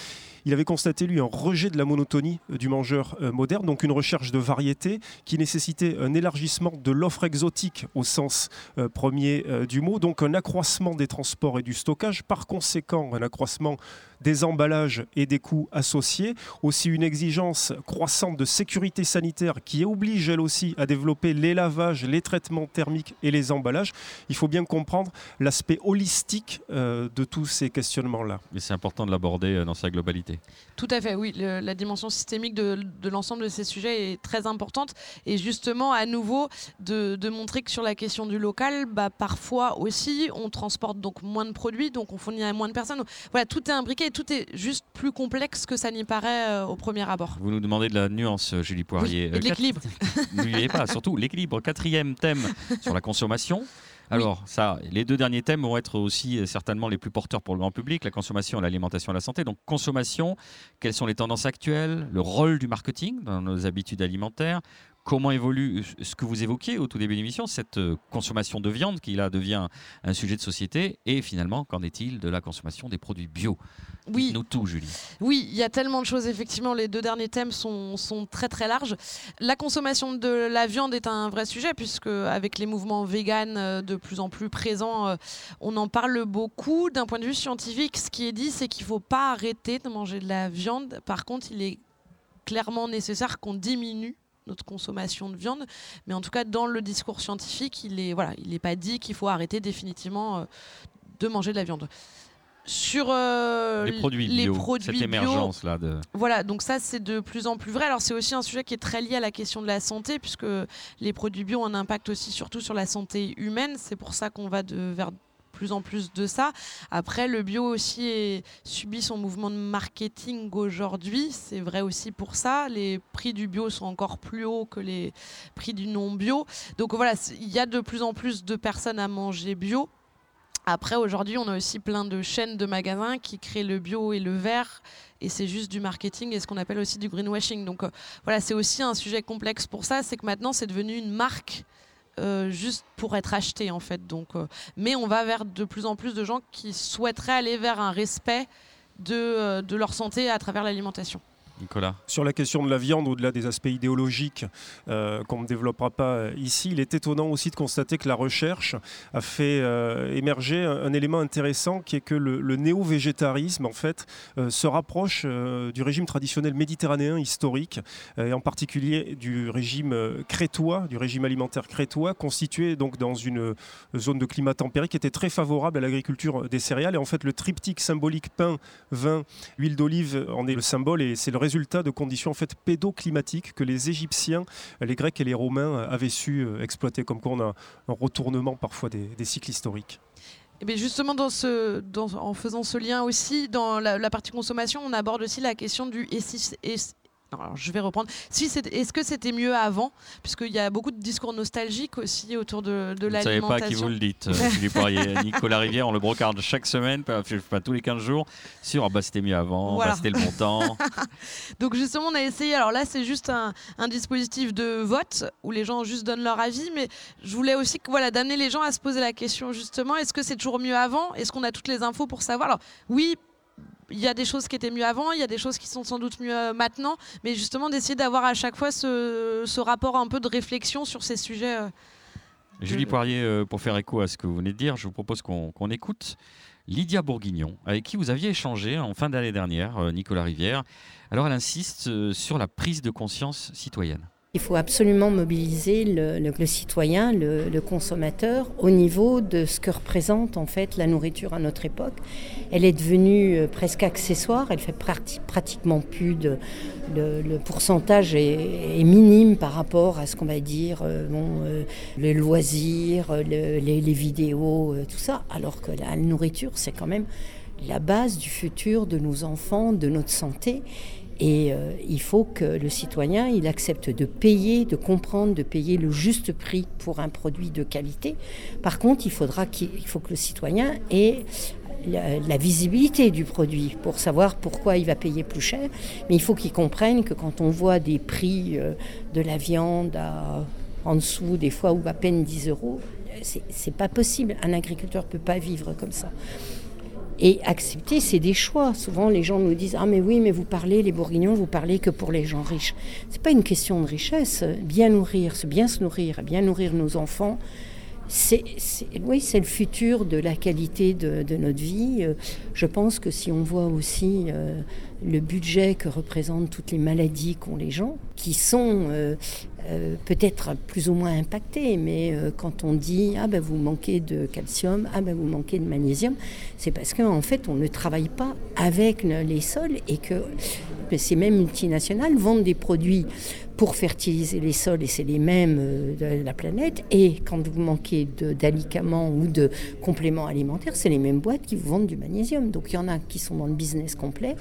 Il avait constaté, lui, un rejet de la monotonie euh, du mangeur euh, moderne, donc une recherche de variété qui nécessitait un élargissement de l'offre exotique au sens euh, premier du mot, donc un accroissement des transports et du stockage, par conséquent un accroissement des emballages et des coûts associés, aussi une exigence croissante de sécurité sanitaire qui oblige elle aussi à développer les lavages, les traitements thermiques et les emballages. Il faut bien comprendre l'aspect holistique euh, de tous ces questionnements-là. Mais c'est important de l'aborder euh, dans sa globalité. Tout à fait, oui. Le- la dimension systémique de, de l'ensemble de ces sujets est très importante. Et justement, à nouveau, de, de montrer que sur la question du local, bah, parfois aussi, on transporte donc moins de produits, donc on fournit à moins de personnes. Voilà, tout est imbriqué et tout est juste plus complexe que ça n'y paraît euh, au premier abord. Vous nous demandez de la nuance, euh, Julie Poirier. Oui, Euh, l'équilibre. [LAUGHS] N'oubliez pas, surtout l'équilibre. Quatrième thème sur la consommation. Alors, ça, les deux derniers thèmes vont être aussi certainement les plus porteurs pour le grand public, la consommation, l'alimentation et la santé. Donc, consommation, quelles sont les tendances actuelles, le rôle du marketing dans nos habitudes alimentaires, comment évolue euh, ce que vous évoquiez au tout début de l'émission, cette euh, consommation de viande qui là devient un sujet de société, et finalement, qu'en est-il de la consommation des produits bio? Oui, Nous tout, Julie. Oui, il y a tellement de choses. Effectivement, les deux derniers thèmes sont, sont très très larges. La consommation de la viande est un vrai sujet puisque avec les mouvements véganes euh, de plus en plus présents, on en parle beaucoup. D'un point de vue scientifique, ce qui est dit, c'est qu'il ne faut pas arrêter de manger de la viande. Par contre, il est clairement nécessaire qu'on diminue notre consommation de viande, mais en tout cas dans le discours scientifique, il est voilà, il n'est pas dit qu'il faut arrêter définitivement euh, de manger de la viande. Sur euh, les produits les bio, produits cette bio, émergence là de voilà, donc ça c'est de plus en plus vrai. Alors c'est aussi un sujet qui est très lié à la question de la santé, puisque les produits bio ont un impact aussi surtout sur la santé humaine. C'est pour ça qu'on va de, vers plus en plus de ça. Après, le bio aussi subit son mouvement de marketing aujourd'hui. C'est vrai aussi pour ça. Les prix du bio sont encore plus hauts que les prix du non bio. Donc voilà, il y a de plus en plus de personnes à manger bio. Après, aujourd'hui, on a aussi plein de chaînes de magasins qui créent le bio et le vert. Et c'est juste du marketing et ce qu'on appelle aussi du greenwashing. Donc euh, voilà, c'est aussi un sujet complexe pour ça. C'est que maintenant, c'est devenu une marque euh, juste pour être acheté, en fait. Donc, euh, mais on va vers de plus en plus de gens qui souhaiteraient aller vers un respect de, euh, de leur santé à travers l'alimentation. Nicolas. Sur la question de la viande, au-delà des aspects idéologiques euh, qu'on ne développera pas euh, ici, il est étonnant aussi de constater que la recherche a fait euh, émerger un, élément intéressant qui est que le, néo-végétarisme en fait se rapproche du régime traditionnel méditerranéen historique et en particulier du régime crétois, du régime alimentaire crétois, constitué donc dans une zone de climat tempéré qui était très favorable à l'agriculture des céréales. Et en fait, le triptyque symbolique pain, vin, huile d'olive en est le symbole et c'est le résultat de conditions en fait pédoclimatiques que les Égyptiens, les Grecs et les Romains avaient su euh, exploiter. Comme quoi, on a un retournement parfois des, cycles historiques. Et bien justement, en faisant ce lien aussi, dans la, la partie consommation, on aborde aussi la question du et si, et- non, alors, je vais reprendre. Si c'est- Est-ce que c'était mieux avant? Puisqu'il y a beaucoup de discours nostalgiques aussi autour de, de Vous ne savez pas à qui vous l'alimentation. le dites, euh, Philippe Poirier. [LAUGHS] Nicolas Rivière, on le brocarde chaque semaine, pas, pas tous les 15 jours, sur ah bah, c'était mieux avant, Voilà. bah, c'était le bon temps. [LAUGHS] Donc justement, on a essayé. Alors là, c'est juste un, un dispositif de vote où les gens juste donnent leur avis. Mais je voulais aussi voilà, d'amener les gens à se poser la question justement est-ce que c'est toujours mieux avant? Est-ce qu'on a toutes les infos pour savoir? Alors oui. Il y a des choses qui étaient mieux avant, il y a des choses qui sont sans doute mieux euh, maintenant, mais justement d'essayer d'avoir à chaque fois ce, rapport un peu de réflexion sur ces sujets. euh. Julie Poirier, euh, pour faire écho à ce que vous venez de dire, je vous propose qu'on écoute Lydia Bourguignon, avec qui vous aviez échangé en fin d'année dernière, Nicolas Rivière. Alors elle insiste sur la prise de conscience citoyenne. Il faut absolument mobiliser le, citoyen, le, consommateur, au niveau de ce que représente en fait la nourriture à notre époque. Elle est devenue euh, presque accessoire, elle fait prati- pratiquement plus de. Le, pourcentage est, minime par rapport à ce qu'on va dire, euh, euh, le- les, les vidéos, tout ça, alors que la nourriture, c'est quand même la base du futur de nos enfants, de notre santé. Et euh, il faut que le citoyen, il accepte de payer, de comprendre, de payer le juste prix pour un produit de qualité. Par contre, il faudra qu'il il faut que le citoyen ait la, visibilité du produit pour savoir pourquoi il va payer plus cher. Mais il faut qu'il comprenne que quand on voit des prix euh, de la viande en dessous, des fois, ou à peine 10 euros, c'est pas possible. Un agriculteur peut pas vivre comme ça. Et accepter, c'est des choix. Souvent, les gens nous disent Ah, mais oui, mais vous parlez, les bourguignons, vous parlez que pour les gens riches. C'est pas une question de richesse. Bien nourrir, se bien se nourrir, bien nourrir nos enfants, oui, c'est le futur de la qualité de, notre vie. Euh, Je pense que si on voit aussi euh, le budget que représentent toutes les maladies qu'ont les gens, qui sont euh, peut-être plus ou moins impactées, mais quand on dit ah ben vous manquez de calcium, ah ben vous manquez de magnésium, c'est parce qu'en fait on ne travaille pas avec le- les sols et que ces mêmes multinationales vendent des produits pour fertiliser les sols et c'est les mêmes euh, de la planète. Et quand vous manquez d'alicaments ou de compléments alimentaires, c'est les mêmes boîtes qui vous vendent du magnésium. Donc il y en a qui sont dans le business complet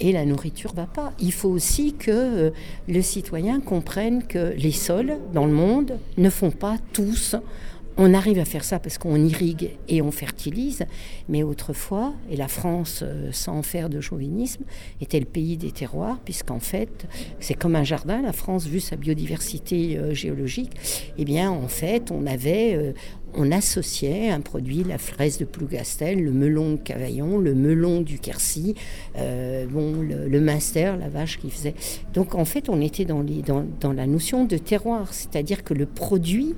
et la nourriture va pas. Il faut aussi que euh, le citoyen comprenne que les sols dans le monde ne font pas tous. On arrive à faire ça parce qu'on irrigue et on fertilise, mais autrefois, et la France, euh, sans faire de chauvinisme, était le pays des terroirs, puisqu'en fait, c'est comme un jardin, la France, vu sa biodiversité euh, géologique, eh bien, en fait, on avait, euh, on associait un produit, la fraise de Plougastel, le melon de Cavaillon, le melon du Quercy, bon, le, Munster, la vache qui faisait. Donc, en fait, on était dans la notion de terroir, c'est-à-dire que le produit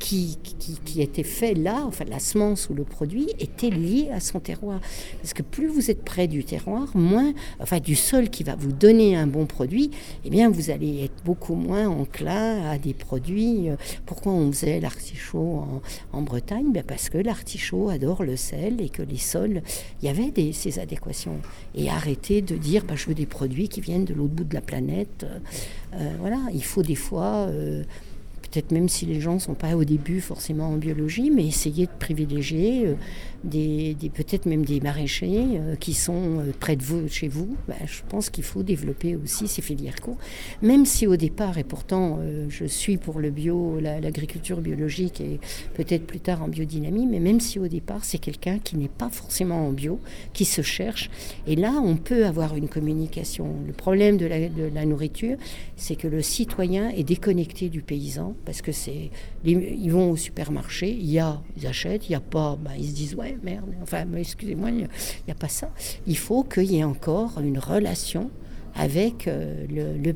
qui, qui, qui était fait là, enfin la semence ou le produit, était lié à son terroir. Parce que plus vous êtes près du terroir, moins, enfin du sol qui va vous donner un bon produit, eh bien vous allez être beaucoup moins enclin à des produits. euh, Pourquoi on faisait l'artichaut en, en Bretagne? Ben Parce que l'artichaut adore le sel et que les sols, il y avait des, ces adéquations. Et arrêter de dire ben, je veux des produits qui viennent de l'autre bout de la planète. Euh, euh, voilà, il faut des fois. Peut-être même si les gens ne sont pas au début forcément en biologie, mais essayer de privilégier euh, des, peut-être même des maraîchers euh, qui sont euh, près de vous, chez vous. Bah, je pense qu'il faut développer aussi ces filières courtes, même si au départ, et pourtant je suis pour le bio, l'agriculture biologique et peut-être plus tard en biodynamie, mais même si au départ c'est quelqu'un qui n'est pas forcément en bio, qui se cherche, et là on peut avoir une communication. Le problème de la, de la nourriture, c'est que le citoyen est déconnecté du paysan parce que c'est ils vont au supermarché, il y a, ils achètent, il n'y a pas, bah, ils se disent ouais merde, enfin excusez-moi, il n'y a, pas ça. Il faut qu'il y ait encore une relation avec euh, le,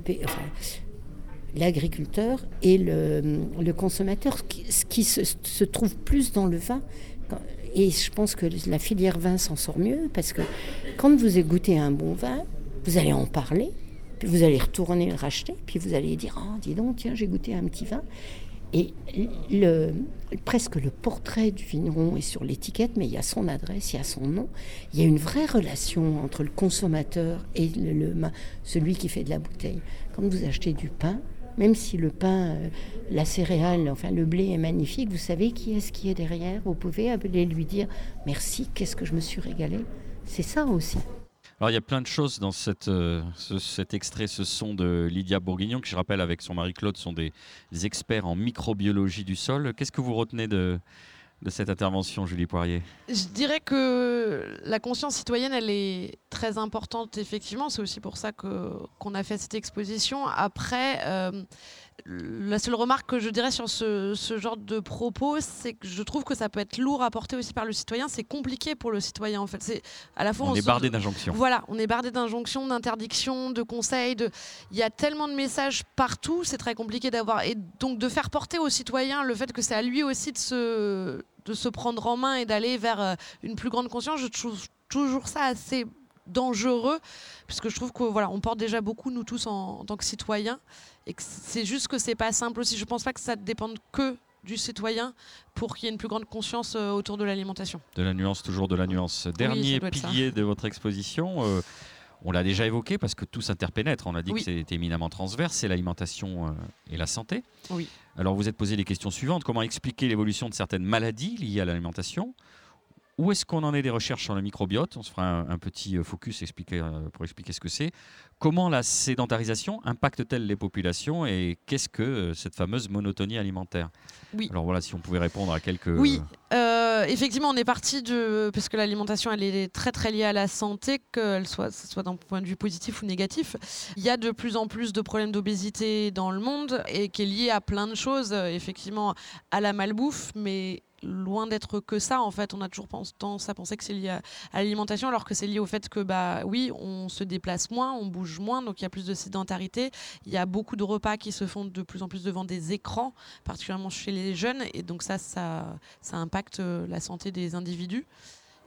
l'agriculteur et le, consommateur, ce qui, se, trouve plus dans le vin. Et je pense que la filière vin s'en sort mieux parce que quand vous goûtez un bon vin, vous allez en parler, puis vous allez retourner le racheter, puis vous allez dire Ah, dis donc, tiens, j'ai goûté un petit vin. Et le, presque le portrait du vigneron est sur l'étiquette, mais il y a son adresse, il y a son nom. Il y a une vraie relation entre le consommateur et le, celui qui fait de la bouteille. Quand vous achetez du pain, même si le pain, euh, la céréale, enfin le blé est magnifique, vous savez qui est-ce qui est derrière. Vous pouvez appeler lui dire merci, qu'est-ce que je me suis régalé. C'est ça aussi. Alors il y a plein de choses dans euh, cet extrait, ce son de Lydia Bourguignon, qui je rappelle avec son mari Claude sont des, experts en microbiologie du sol. Qu'est-ce que vous retenez de, de cette intervention, Julie Poirier? Je dirais que la conscience citoyenne, elle est très importante, effectivement. C'est aussi pour ça qu'on a fait cette exposition. Après, euh, la seule remarque que je dirais sur ce, genre de propos, c'est que je trouve que ça peut être lourd à porter aussi par le citoyen. C'est compliqué pour le citoyen, en fait. C'est à la fois on, est bardé d'injonctions. Voilà, on est bardé d'injonctions, d'interdictions, de conseils. De... Il y a tellement de messages partout, c'est très compliqué d'avoir. Et donc de faire porter au citoyen le fait que c'est à lui aussi de se, de se prendre en main et d'aller vers euh, une plus grande conscience, je trouve toujours ça assez dangereux, puisque je trouve que voilà, on porte déjà beaucoup nous tous en tant que citoyens et c'est juste que c'est pas simple aussi. Je pense pas que ça dépende que du citoyen pour qu'il y ait une plus grande conscience euh, autour de l'alimentation. De la nuance, toujours de la nuance. Dernier pilier de votre exposition, euh, on l'a déjà évoqué parce que tout s'interpénètre. On a dit que c'était éminemment transverse, c'est l'alimentation euh, et la santé. Oui. Alors vous êtes posé les questions suivantes. Comment expliquer l'évolution de certaines maladies liées à l'alimentation? Où est-ce qu'on en est des recherches sur le microbiote? On se fera un, petit euh, focus expliquer, euh, pour expliquer ce que c'est. Comment la sédentarisation impacte-t-elle les populations et qu'est-ce que euh, cette fameuse monotonie alimentaire? Oui. Alors voilà, si on pouvait répondre à quelques. Oui, effectivement, on est parti de. Parce que l'alimentation, elle est très très liée à la santé, qu'elle soit, soit d'un point de vue positif ou négatif. Il y a de plus en plus de problèmes d'obésité dans le monde et qui est lié à plein de choses, effectivement, à la malbouffe, mais loin d'être que ça. En fait, on a toujours tendance à penser que c'est lié à, l'alimentation, alors que c'est lié au fait que, bah oui, on se déplace moins, on bouge moins, donc il y a plus de sédentarité. Il y a beaucoup de repas qui se font de plus en plus devant des écrans, particulièrement chez les jeunes, et donc ça, ça, ça impacte euh, la santé des individus.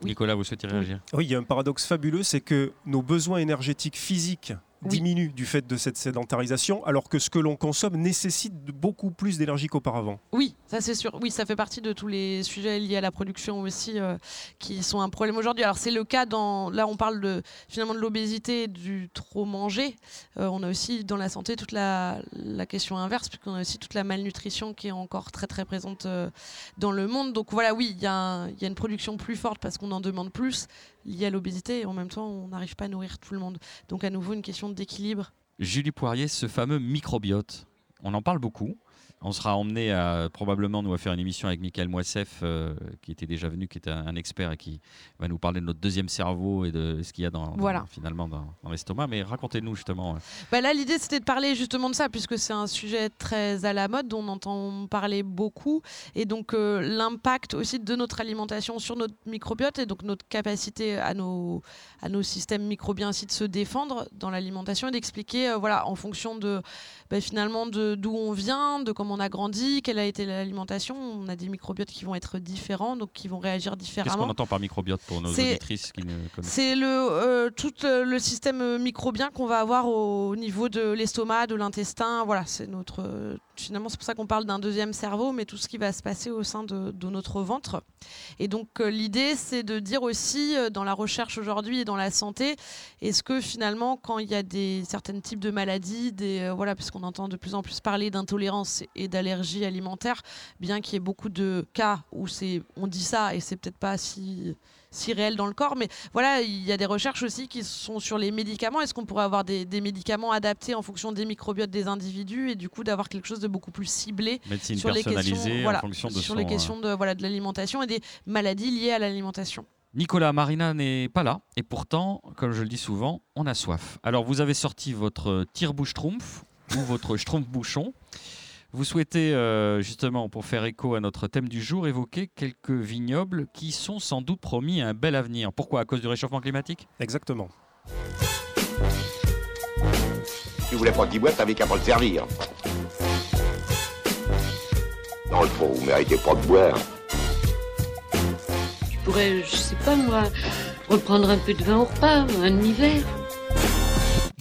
Nicolas, vous souhaitez réagir? Oui, il y a un paradoxe fabuleux, c'est que nos besoins énergétiques physiques diminue du fait de cette sédentarisation, alors que ce que l'on consomme nécessite beaucoup plus d'énergie qu'auparavant. Oui, ça c'est sûr. Oui, ça fait partie de tous les sujets liés à la production aussi euh, qui sont un problème aujourd'hui. Alors c'est le cas dans là on parle de finalement de l'obésité, du trop manger. Euh, on a aussi dans la santé toute la, la question inverse puisqu'on a aussi toute la malnutrition qui est encore très très présente euh, dans le monde. Donc voilà, oui, il y, y, a une production plus forte parce qu'on en demande plus liée à l'obésité et en même temps on n'arrive pas à nourrir tout le monde. Donc à nouveau une question d'équilibre. Julie Poirier, ce fameux microbiote, on en parle beaucoup. On sera emmené à probablement nous à faire une émission avec Michael Moissef, euh, qui était déjà venu, qui est un, expert et qui va nous parler de notre deuxième cerveau et de ce qu'il y a dans, finalement dans, l'estomac. Mais racontez-nous justement. Euh. Bah là, l'idée c'était de parler justement de ça, puisque c'est un sujet très à la mode, dont on entend parler beaucoup, et donc euh, l'impact aussi de notre alimentation sur notre microbiote et donc notre capacité à nos à nos systèmes microbiens ainsi de se défendre dans l'alimentation et d'expliquer, voilà, en fonction de bah, finalement d'où on vient, de comment on a grandi, quelle a été l'alimentation. On a des microbiotes qui vont être différents, donc qui vont réagir différemment. Qu'est-ce qu'on entend par microbiote pour nos auditrices qui ne connaissent C'est le, euh, tout euh, le système microbien qu'on va avoir au niveau de l'estomac, de l'intestin. Voilà, c'est notre. Euh, finalement, c'est pour ça qu'on parle d'un deuxième cerveau, mais tout ce qui va se passer au sein de, notre ventre. Et donc, l'idée, c'est de dire aussi, dans la recherche aujourd'hui et dans la santé, est-ce que finalement, quand il y a des certains types de maladies, des, voilà, puisqu'on entend de plus en plus parler d'intolérance et d'allergies alimentaires, bien qu'il y ait beaucoup de cas où c'est, on dit ça et c'est peut-être pas si si réel dans le corps. Mais voilà, il y a des recherches aussi qui sont sur les médicaments. Est-ce qu'on pourrait avoir des, des médicaments adaptés en fonction des microbiotes des individus et du coup d'avoir quelque chose de beaucoup plus ciblé Médecine sur les questions, voilà, de sur son, les euh, questions de voilà de l'alimentation et des maladies liées à l'alimentation. Nicolas Marina n'est pas là et pourtant, comme je le dis souvent, on a soif. Alors vous avez sorti votre tire-bouche-trompe ou votre [LAUGHS] schtroumpf-bouchon. Vous souhaitez euh, justement, pour faire écho à notre thème du jour, évoquer quelques vignobles qui sont sans doute promis à un bel avenir. Pourquoi? À cause du réchauffement climatique? Exactement. Tu voulais pas qu'il boive, t'avais qu'à pas le servir. Dans le fond, vous méritez pas de boire. Je pourrais, je sais pas moi, reprendre un peu de vin au repas, un demi-verre.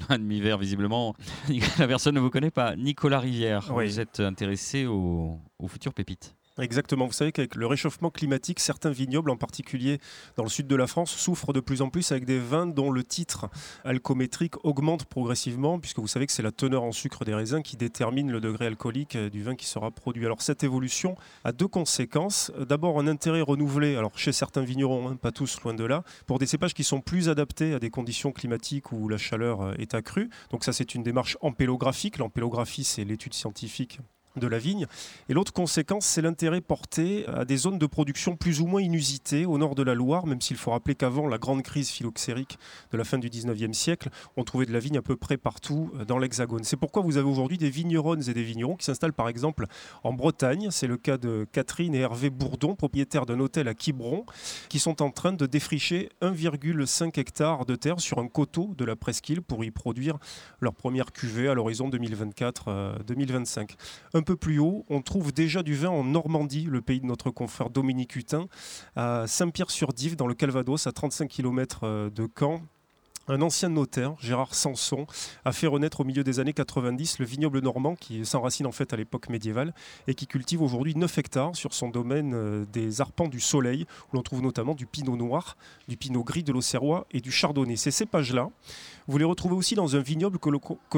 Un demi-verre, visiblement, [LAUGHS] la personne ne vous connaît pas. Nicolas Rivière, Oui. vous êtes intéressé aux, aux futures pépites. Exactement. Vous savez qu'avec le réchauffement climatique, certains vignobles, en particulier dans le sud de la France, souffrent de plus en plus avec des vins dont le titre alcométrique augmente progressivement, puisque vous savez que c'est la teneur en sucre des raisins qui détermine le degré alcoolique euh, du vin qui sera produit. Alors cette évolution a deux conséquences. D'abord un intérêt renouvelé, alors chez certains vignerons, hein, pas tous loin de là, pour des cépages qui sont plus adaptés à des conditions climatiques où la chaleur euh, est accrue. Donc ça c'est une démarche empélographique. L'empélographie c'est l'étude scientifique de la vigne. Et l'autre conséquence, c'est l'intérêt porté à des zones de production plus ou moins inusitées au nord de la Loire, même s'il faut rappeler qu'avant la grande crise phylloxérique de la fin du 19e siècle, on trouvait de la vigne à peu près partout euh, dans l'Hexagone. C'est pourquoi vous avez aujourd'hui des vigneronnes et des vignerons qui s'installent par exemple en Bretagne. C'est le cas de Catherine et Hervé Bourdon, propriétaires d'un hôtel à Quiberon, qui sont en train de défricher 1,5 hectare de terre sur un coteau de la presqu'île pour y produire leur première cuvée à l'horizon 2024-2025 un peu plus haut, on trouve déjà du vin en Normandie, le pays de notre confrère Dominique Hutin, à Saint-Pierre-sur-Dive, dans le Calvados, à 35 km de Caen. Un ancien notaire, Gérard Sanson, a fait renaître au milieu des années 90 le vignoble normand qui s'enracine en fait à l'époque médiévale et qui cultive aujourd'hui 9 hectares sur son domaine euh, des arpents du soleil où l'on trouve notamment du pinot noir, du pinot gris, de l'auxerrois et du chardonnay. Ces cépages-là, vous les retrouvez aussi dans un vignoble que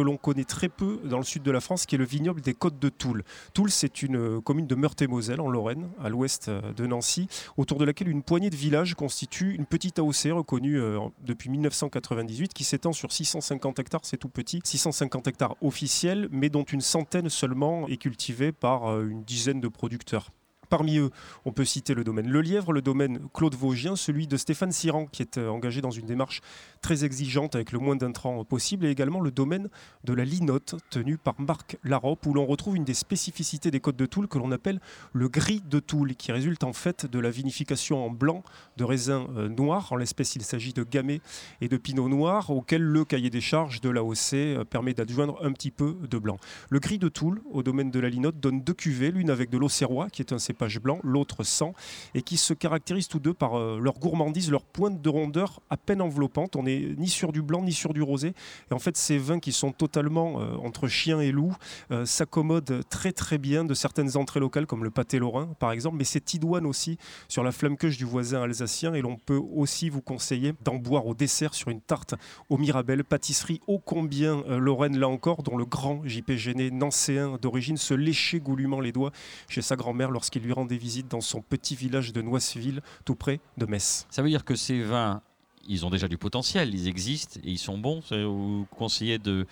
l'on- connaît très peu dans le sud de la France qui est le vignoble des Côtes de Toul. Toul, c'est une euh, commune de Meurthe-et-Moselle en Lorraine, à l'ouest euh, de Nancy, autour de laquelle une poignée de villages constitue une petite AOC reconnue euh, depuis 1998 qui s'étend sur 650 hectares, c'est tout petit, 650 hectares officiels, mais dont une centaine seulement est cultivée par une dizaine de producteurs. Parmi eux, on peut citer le domaine Le Lièvre, le domaine Claude Vosgien, celui de Stéphane Siran, qui est euh, engagé dans une démarche très exigeante avec le moins d'intrants possible, et également le domaine de la Linotte, tenu par Marc Larope, où l'on retrouve une des spécificités des côtes de Toul que l'on appelle le gris de Toul, qui résulte en fait de la vinification en blanc de raisins euh, noirs. En l'espèce, il s'agit de gamay et de pinot noir, auquel le cahier des charges de l'AOC euh, permet d'adjoindre un petit peu de blanc. Le gris de Toul, au domaine de la Linotte, donne deux cuvées, l'une avec de l'Auxerrois, qui est un cépage blanc, l'autre sans, et qui se caractérisent tous deux par euh, leur gourmandise, leur pointe de rondeur à peine enveloppante. On n'est ni sur du blanc ni sur du rosé. Et en fait, ces vins qui sont totalement euh, entre chien et loup euh, s'accommodent très très bien de certaines entrées locales, comme le pâté lorrain par exemple, mais c'est idoine aussi sur la flamme-queue du voisin alsacien. Et l'on peut aussi vous conseiller d'en boire au dessert sur une tarte au Mirabelle, pâtisserie ô combien euh, Lorraine là encore, dont le grand JP Géné, nancéen d'origine, se léchait goulûment les doigts chez sa grand-mère lorsqu'il lui rendait visite dans son petit village de Noiseville, tout près de Metz. Ça veut dire que ces vins, ils ont déjà du potentiel, ils existent et ils sont bons. Vous conseillez de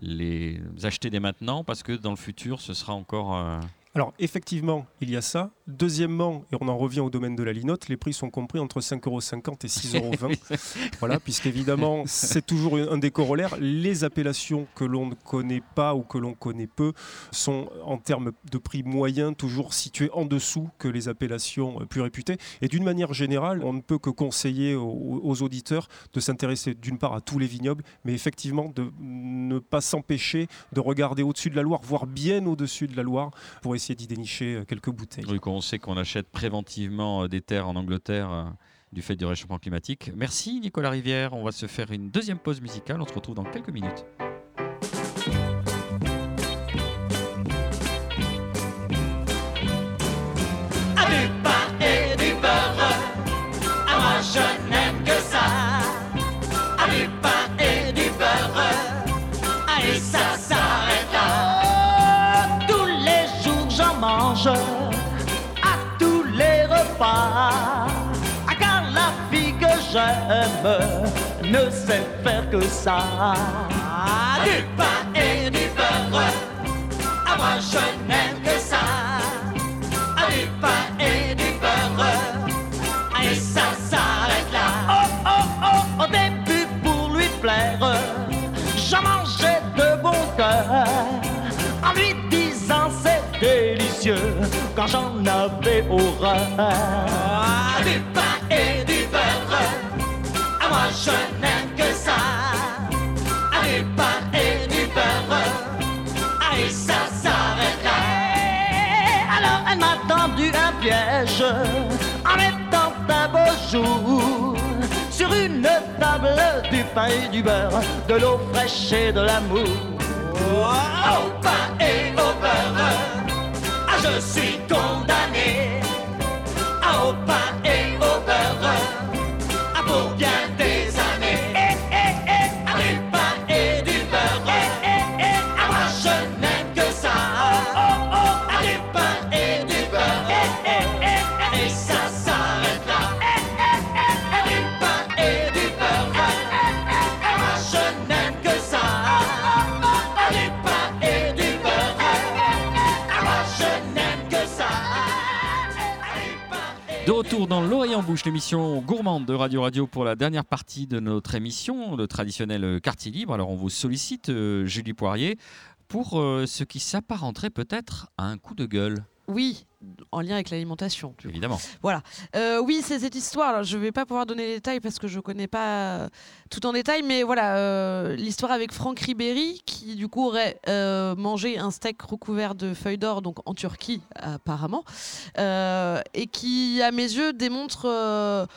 les acheter dès maintenant parce que dans le futur, ce sera encore. euh, Alors effectivement, il y a ça. Deuxièmement, et on en revient au domaine de la linotte, les prix sont compris entre 5,50 euros et 6,20 euros. [LAUGHS] Voilà, puisqu'évidemment, c'est toujours un des corollaires. Les appellations que l'on ne connaît pas ou que l'on connaît peu sont, en termes de prix moyen, toujours situées en dessous que les appellations plus réputées. Et d'une manière générale, on ne peut que conseiller aux, aux auditeurs de s'intéresser d'une part à tous les vignobles, mais effectivement de ne pas s'empêcher de regarder au-dessus de la Loire, voire bien au-dessus de la Loire, pour essayer d'y dénicher euh, quelques bouteilles. Qu'on sait qu'on achète préventivement euh, des terres en Angleterre euh, du fait du réchauffement climatique. Merci Nicolas Rivière. On va se faire une deuxième pause musicale. On se retrouve dans quelques minutes. Ne sait faire que ça. Du pain et du beurre, ah, moi je n'aime que ça. Du pain et du beurre, et ça s'arrête là. Oh, oh, oh, au début pour lui plaire, j'en mangeais de bon cœur en lui disant c'est délicieux quand j'en avais horreur. Du pain et du moi je n'aime que ça. Du pain et du beurre, ah, et ça s'arrête là. Alors elle m'a tendu un piège en mettant un beau jour sur une table du pain et du beurre, de l'eau fraîche et de l'amour. Au pain et au beurre, ah, je suis condamné. Ah, au pain et au beurre, ah, pour bien dans l'oreille en bouche, l'émission gourmande de Radio Radio pour la dernière partie de notre émission, le traditionnel quartier libre. Alors on vous sollicite, euh, Julie Poirier, pour euh, ce qui s'apparenterait peut-être à un coup de gueule, Oui, en lien avec l'alimentation. coup. évidemment. Voilà. Euh, oui, c'est cette histoire. Alors, je ne vais pas pouvoir donner les détails parce que je ne connais pas euh, tout en détail, mais voilà, euh, l'histoire avec Franck Ribéry qui, du coup, aurait euh, mangé un steak recouvert de feuilles d'or, donc en Turquie, apparemment, et qui, à mes yeux, démontre.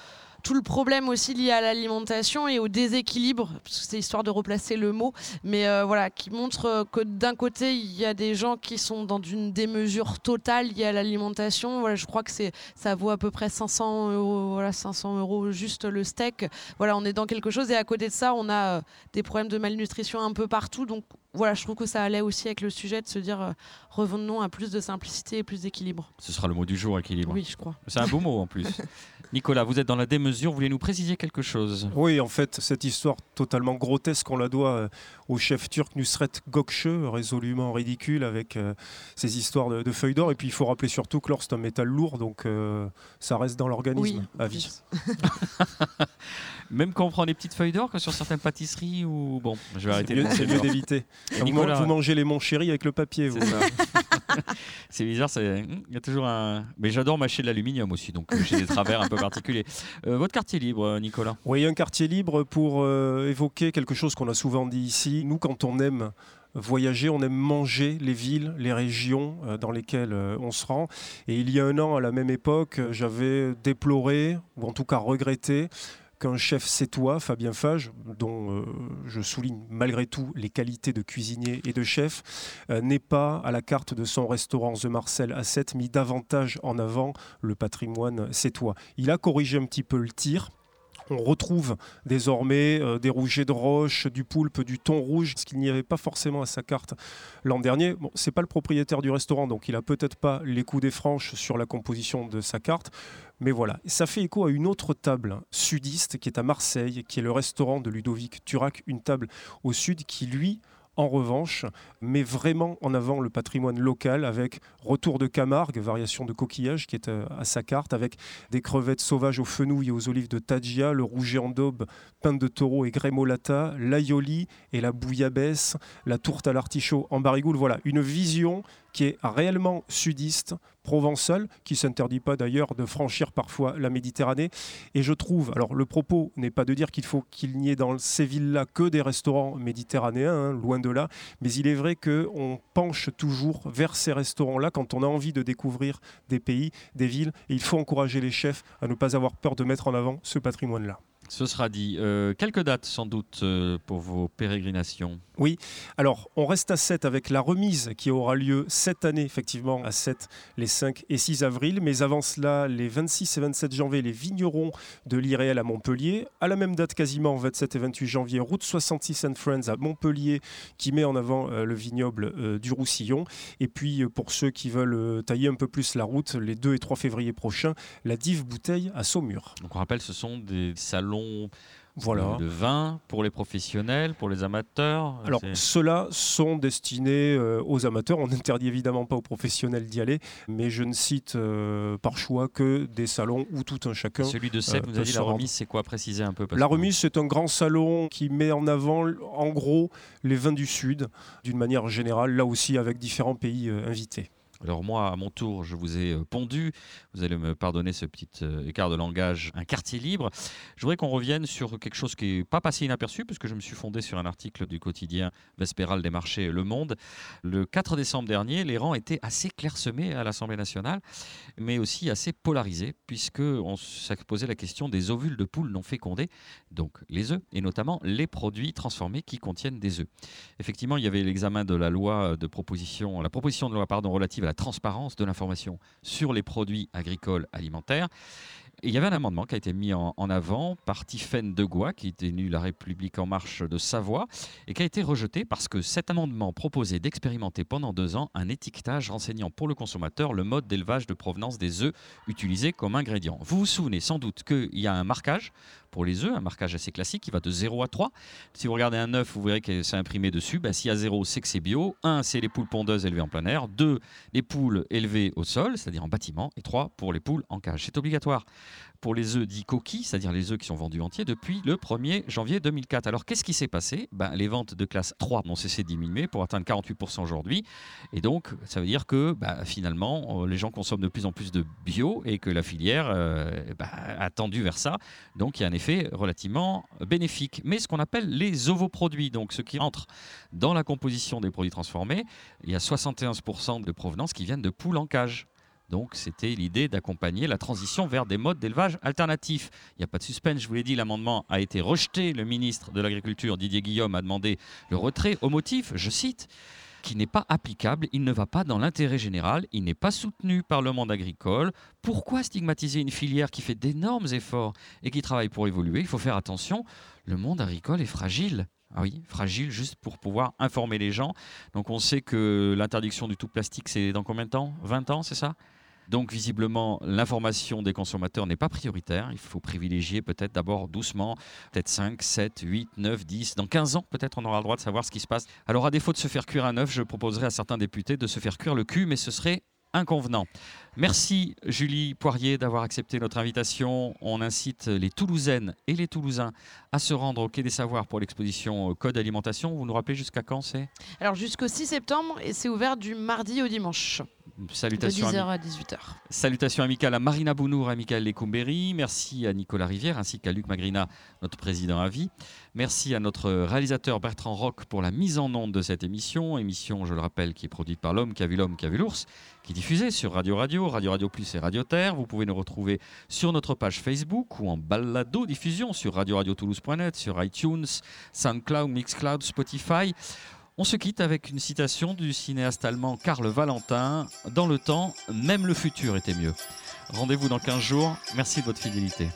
Tout le problème aussi lié à l'alimentation et au déséquilibre, parce que c'est histoire de replacer le mot, mais euh, voilà, qui montre euh, que d'un côté, il y a des gens qui sont dans une démesure totale liée à l'alimentation. Voilà, je crois que c'est ça vaut à peu près 500 euros, voilà, 500 euros juste le steak. Voilà, on est dans quelque chose et à côté de ça, on a euh, des problèmes de malnutrition un peu partout. Donc voilà, je trouve que ça allait aussi avec le sujet de se dire euh, revenons à plus de simplicité et plus d'équilibre. Ce sera le mot du jour, équilibre. Oui, je crois. C'est un beau mot en plus. [LAUGHS] Nicolas, vous êtes dans la démesure, vous voulez nous préciser quelque chose Oui, en fait, cette histoire totalement grotesque, on la doit euh, au chef turc Nusret Gökçe, résolument ridicule avec euh, ses histoires de, de feuilles d'or. Et puis, il faut rappeler surtout que l'or, c'est un métal lourd, donc euh, ça reste dans l'organisme Oui, à vie. [LAUGHS] Même quand on prend des petites feuilles d'or, que sur certaines pâtisseries ou... Bon, je vais arrêter C'est mieux, d'éviter. [LAUGHS] Vous, Nicolas. vous mangez les monts chéris avec le papier, vous. [LAUGHS] C'est bizarre, c'est- il y a toujours un. Mais j'adore mâcher de l'aluminium aussi, donc euh, j'ai des travers un peu Euh, votre quartier libre, Nicolas? Oui, un quartier libre pour euh, évoquer quelque chose qu'on a souvent dit ici. Nous, quand on aime voyager, on aime manger les villes, les régions euh, dans lesquelles on se rend. Et il y a un an, à la même époque, j'avais déploré, ou en tout cas regretté, qu'un chef sétois, Fabien Fage, dont euh, je souligne malgré tout les qualités de cuisinier et de chef, euh, n'ait pas à la carte de son restaurant The Marcel à 7 mis davantage en avant le patrimoine sétois. Il a corrigé un petit peu le tir. On retrouve désormais euh, des rougets de roche, du poulpe, du thon rouge, ce qu'il n'y avait pas forcément à sa carte l'an dernier. Bon, c'est pas le propriétaire du restaurant, donc il a peut-être pas les coups des franches sur la composition de sa carte. Mais voilà, ça fait écho à une autre table sudiste qui est à Marseille, qui est le restaurant de Ludovic Turac, une table au sud qui, lui, en revanche, met vraiment en avant le patrimoine local avec retour de Camargue, variation de coquillage qui est euh, à sa carte, avec des crevettes sauvages aux fenouilles et aux olives de Tadjia, le rouget en daube, pain de taureau et grémolata, l'aioli et la bouillabaisse, la tourte à l'artichaut en barigoule. Voilà, une vision qui est réellement sudiste, provençale, qui s'interdit pas d'ailleurs de franchir parfois la Méditerranée. Et je trouve, alors le propos n'est pas de dire qu'il faut qu'il n'y ait dans ces villes-là que des restaurants méditerranéens, hein, loin de là, mais il est vrai qu'on penche toujours vers ces restaurants-là quand on a envie de découvrir des pays, des villes, et il faut encourager les chefs à ne pas avoir peur de mettre en avant ce patrimoine-là. Ce sera dit. Euh, quelques dates sans doute euh, pour vos pérégrinations. Alors, on reste à 7 avec la remise qui aura lieu cette année, effectivement, à 7, les 5 et 6 avril. Mais avant cela, les 26 et 27 janvier, les vignerons de l'Iréel à Montpellier. À la même date, quasiment, 27 et 28 janvier, route 66 and Friends à Montpellier, qui met en avant euh, le vignoble du Roussillon. Et puis, pour ceux qui veulent tailler un peu plus la route, les 2 et 3 février prochains, la Dive Bouteille à Saumur. Donc on rappelle, ce sont des salons Voilà. de vin pour les professionnels, pour les amateurs. Alors, ceux-là sont destinés euh, aux amateurs. On n'interdit évidemment pas aux professionnels d'y aller, mais je ne cite euh, par choix que des salons où tout un chacun. celui de Sèvres, euh, vous avez dit la remise, c'est quoi Précisez un peu. parce La remise, c'est un grand salon qui met en avant, en gros, les vins du Sud, d'une manière générale, là aussi avec différents pays euh, invités. Alors moi, à mon tour, je vous ai euh, pondu. Vous allez me pardonner ce petit euh, écart de langage. Un quartier libre. Je voudrais qu'on revienne sur quelque chose qui n'est pas passé inaperçu, puisque je me suis fondé sur un article du quotidien Vespéral des marchés Le Monde. Le 4 décembre dernier, les rangs étaient assez clairsemés à l'Assemblée nationale, mais aussi assez polarisés, puisque on s'est posé la question des ovules de poules non fécondés, donc les œufs, et notamment les produits transformés qui contiennent des œufs. Effectivement, il y avait l'examen de la loi de proposition, la proposition de loi pardon, relative à la transparence de l'information sur les produits agricoles alimentaires. Il y avait un amendement qui a été mis en, avant par Tiphaine Degois, qui était élu La République En Marche de Savoie, et qui a été rejeté parce que cet amendement proposait d'expérimenter pendant deux ans un étiquetage renseignant pour le consommateur le mode d'élevage de provenance des œufs utilisés comme ingrédient. Vous vous souvenez sans doute qu'il y a un marquage pour les œufs, un marquage assez classique qui va de 0 à 3. Si vous regardez un œuf, vous verrez que c'est imprimé dessus. Bah, S'il y a 0, c'est que c'est bio. 1, c'est les poules pondeuses élevées en plein air. 2, les poules élevées au sol, c'est-à-dire en bâtiment. Et 3, pour les poules en cage. C'est obligatoire pour les œufs dits coquilles, c'est-à-dire les œufs qui sont vendus entiers depuis le 1er janvier 2004. Alors qu'est-ce qui s'est passé? Ben, Les ventes de classe 3 n'ont cessé de diminuer pour atteindre 48% aujourd'hui. Et donc ça veut dire que ben, finalement euh, les gens consomment de plus en plus de bio et que la filière euh, ben, a tendu vers ça. Donc il y a un effet relativement bénéfique. Mais ce qu'on appelle les ovoproduits, donc ceux qui entrent dans la composition des produits transformés, il y a 71% de provenance qui viennent de poules en cage. Donc c'était l'idée d'accompagner la transition vers des modes d'élevage alternatifs. Il n'y a pas de suspense, je vous l'ai dit, l'amendement a été rejeté. Le ministre de l'Agriculture, Didier Guillaume, a demandé le retrait au motif, je cite, qui n'est pas applicable, il ne va pas dans l'intérêt général, il n'est pas soutenu par le monde agricole. Pourquoi stigmatiser une filière qui fait d'énormes efforts et qui travaille pour évoluer? Il faut faire attention, le monde agricole est fragile. Ah oui, fragile juste pour pouvoir informer les gens. Donc on sait que l'interdiction du tout plastique, c'est dans combien de temps? 20 ans, c'est ça? Donc visiblement, l'information des consommateurs n'est pas prioritaire. Il faut privilégier peut-être d'abord doucement, peut-être 5, 7, 8, 9, 10. Dans 15 ans, peut-être on aura le droit de savoir ce qui se passe. Alors à défaut de se faire cuire un œuf, je proposerai à certains députés de se faire cuire le cul, mais ce serait inconvenant. Merci Julie Poirier d'avoir accepté notre invitation. On incite les Toulousaines et les Toulousains à se rendre au Quai des Savoirs pour l'exposition euh, Code Alimentation. Vous nous rappelez jusqu'à quand c'est? Alors jusqu'au 6 septembre et c'est ouvert du mardi au dimanche de Salutations. 10h ami- à 18h. Salutations amicales à Marina Bounour, à Michael. Merci à Nicolas Rivière ainsi qu'à Luc Magrina, notre président à vie. Merci à notre réalisateur Bertrand Roch pour la mise en onde de cette émission. Émission, je le rappelle, qui est produite par l'homme qui a vu l'homme qui a vu l'ours, qui diffusée sur Radio Radio, Radio Radio Plus et Radio Terre. Vous pouvez nous retrouver sur notre page Facebook ou en balado diffusion sur radioradiotoulouse.net, sur iTunes, SoundCloud, Mixcloud, Spotify. On se quitte avec une citation du cinéaste allemand Karl Valentin. Dans le temps, même le futur était mieux. Rendez-vous dans 15 jours. Merci de votre fidélité.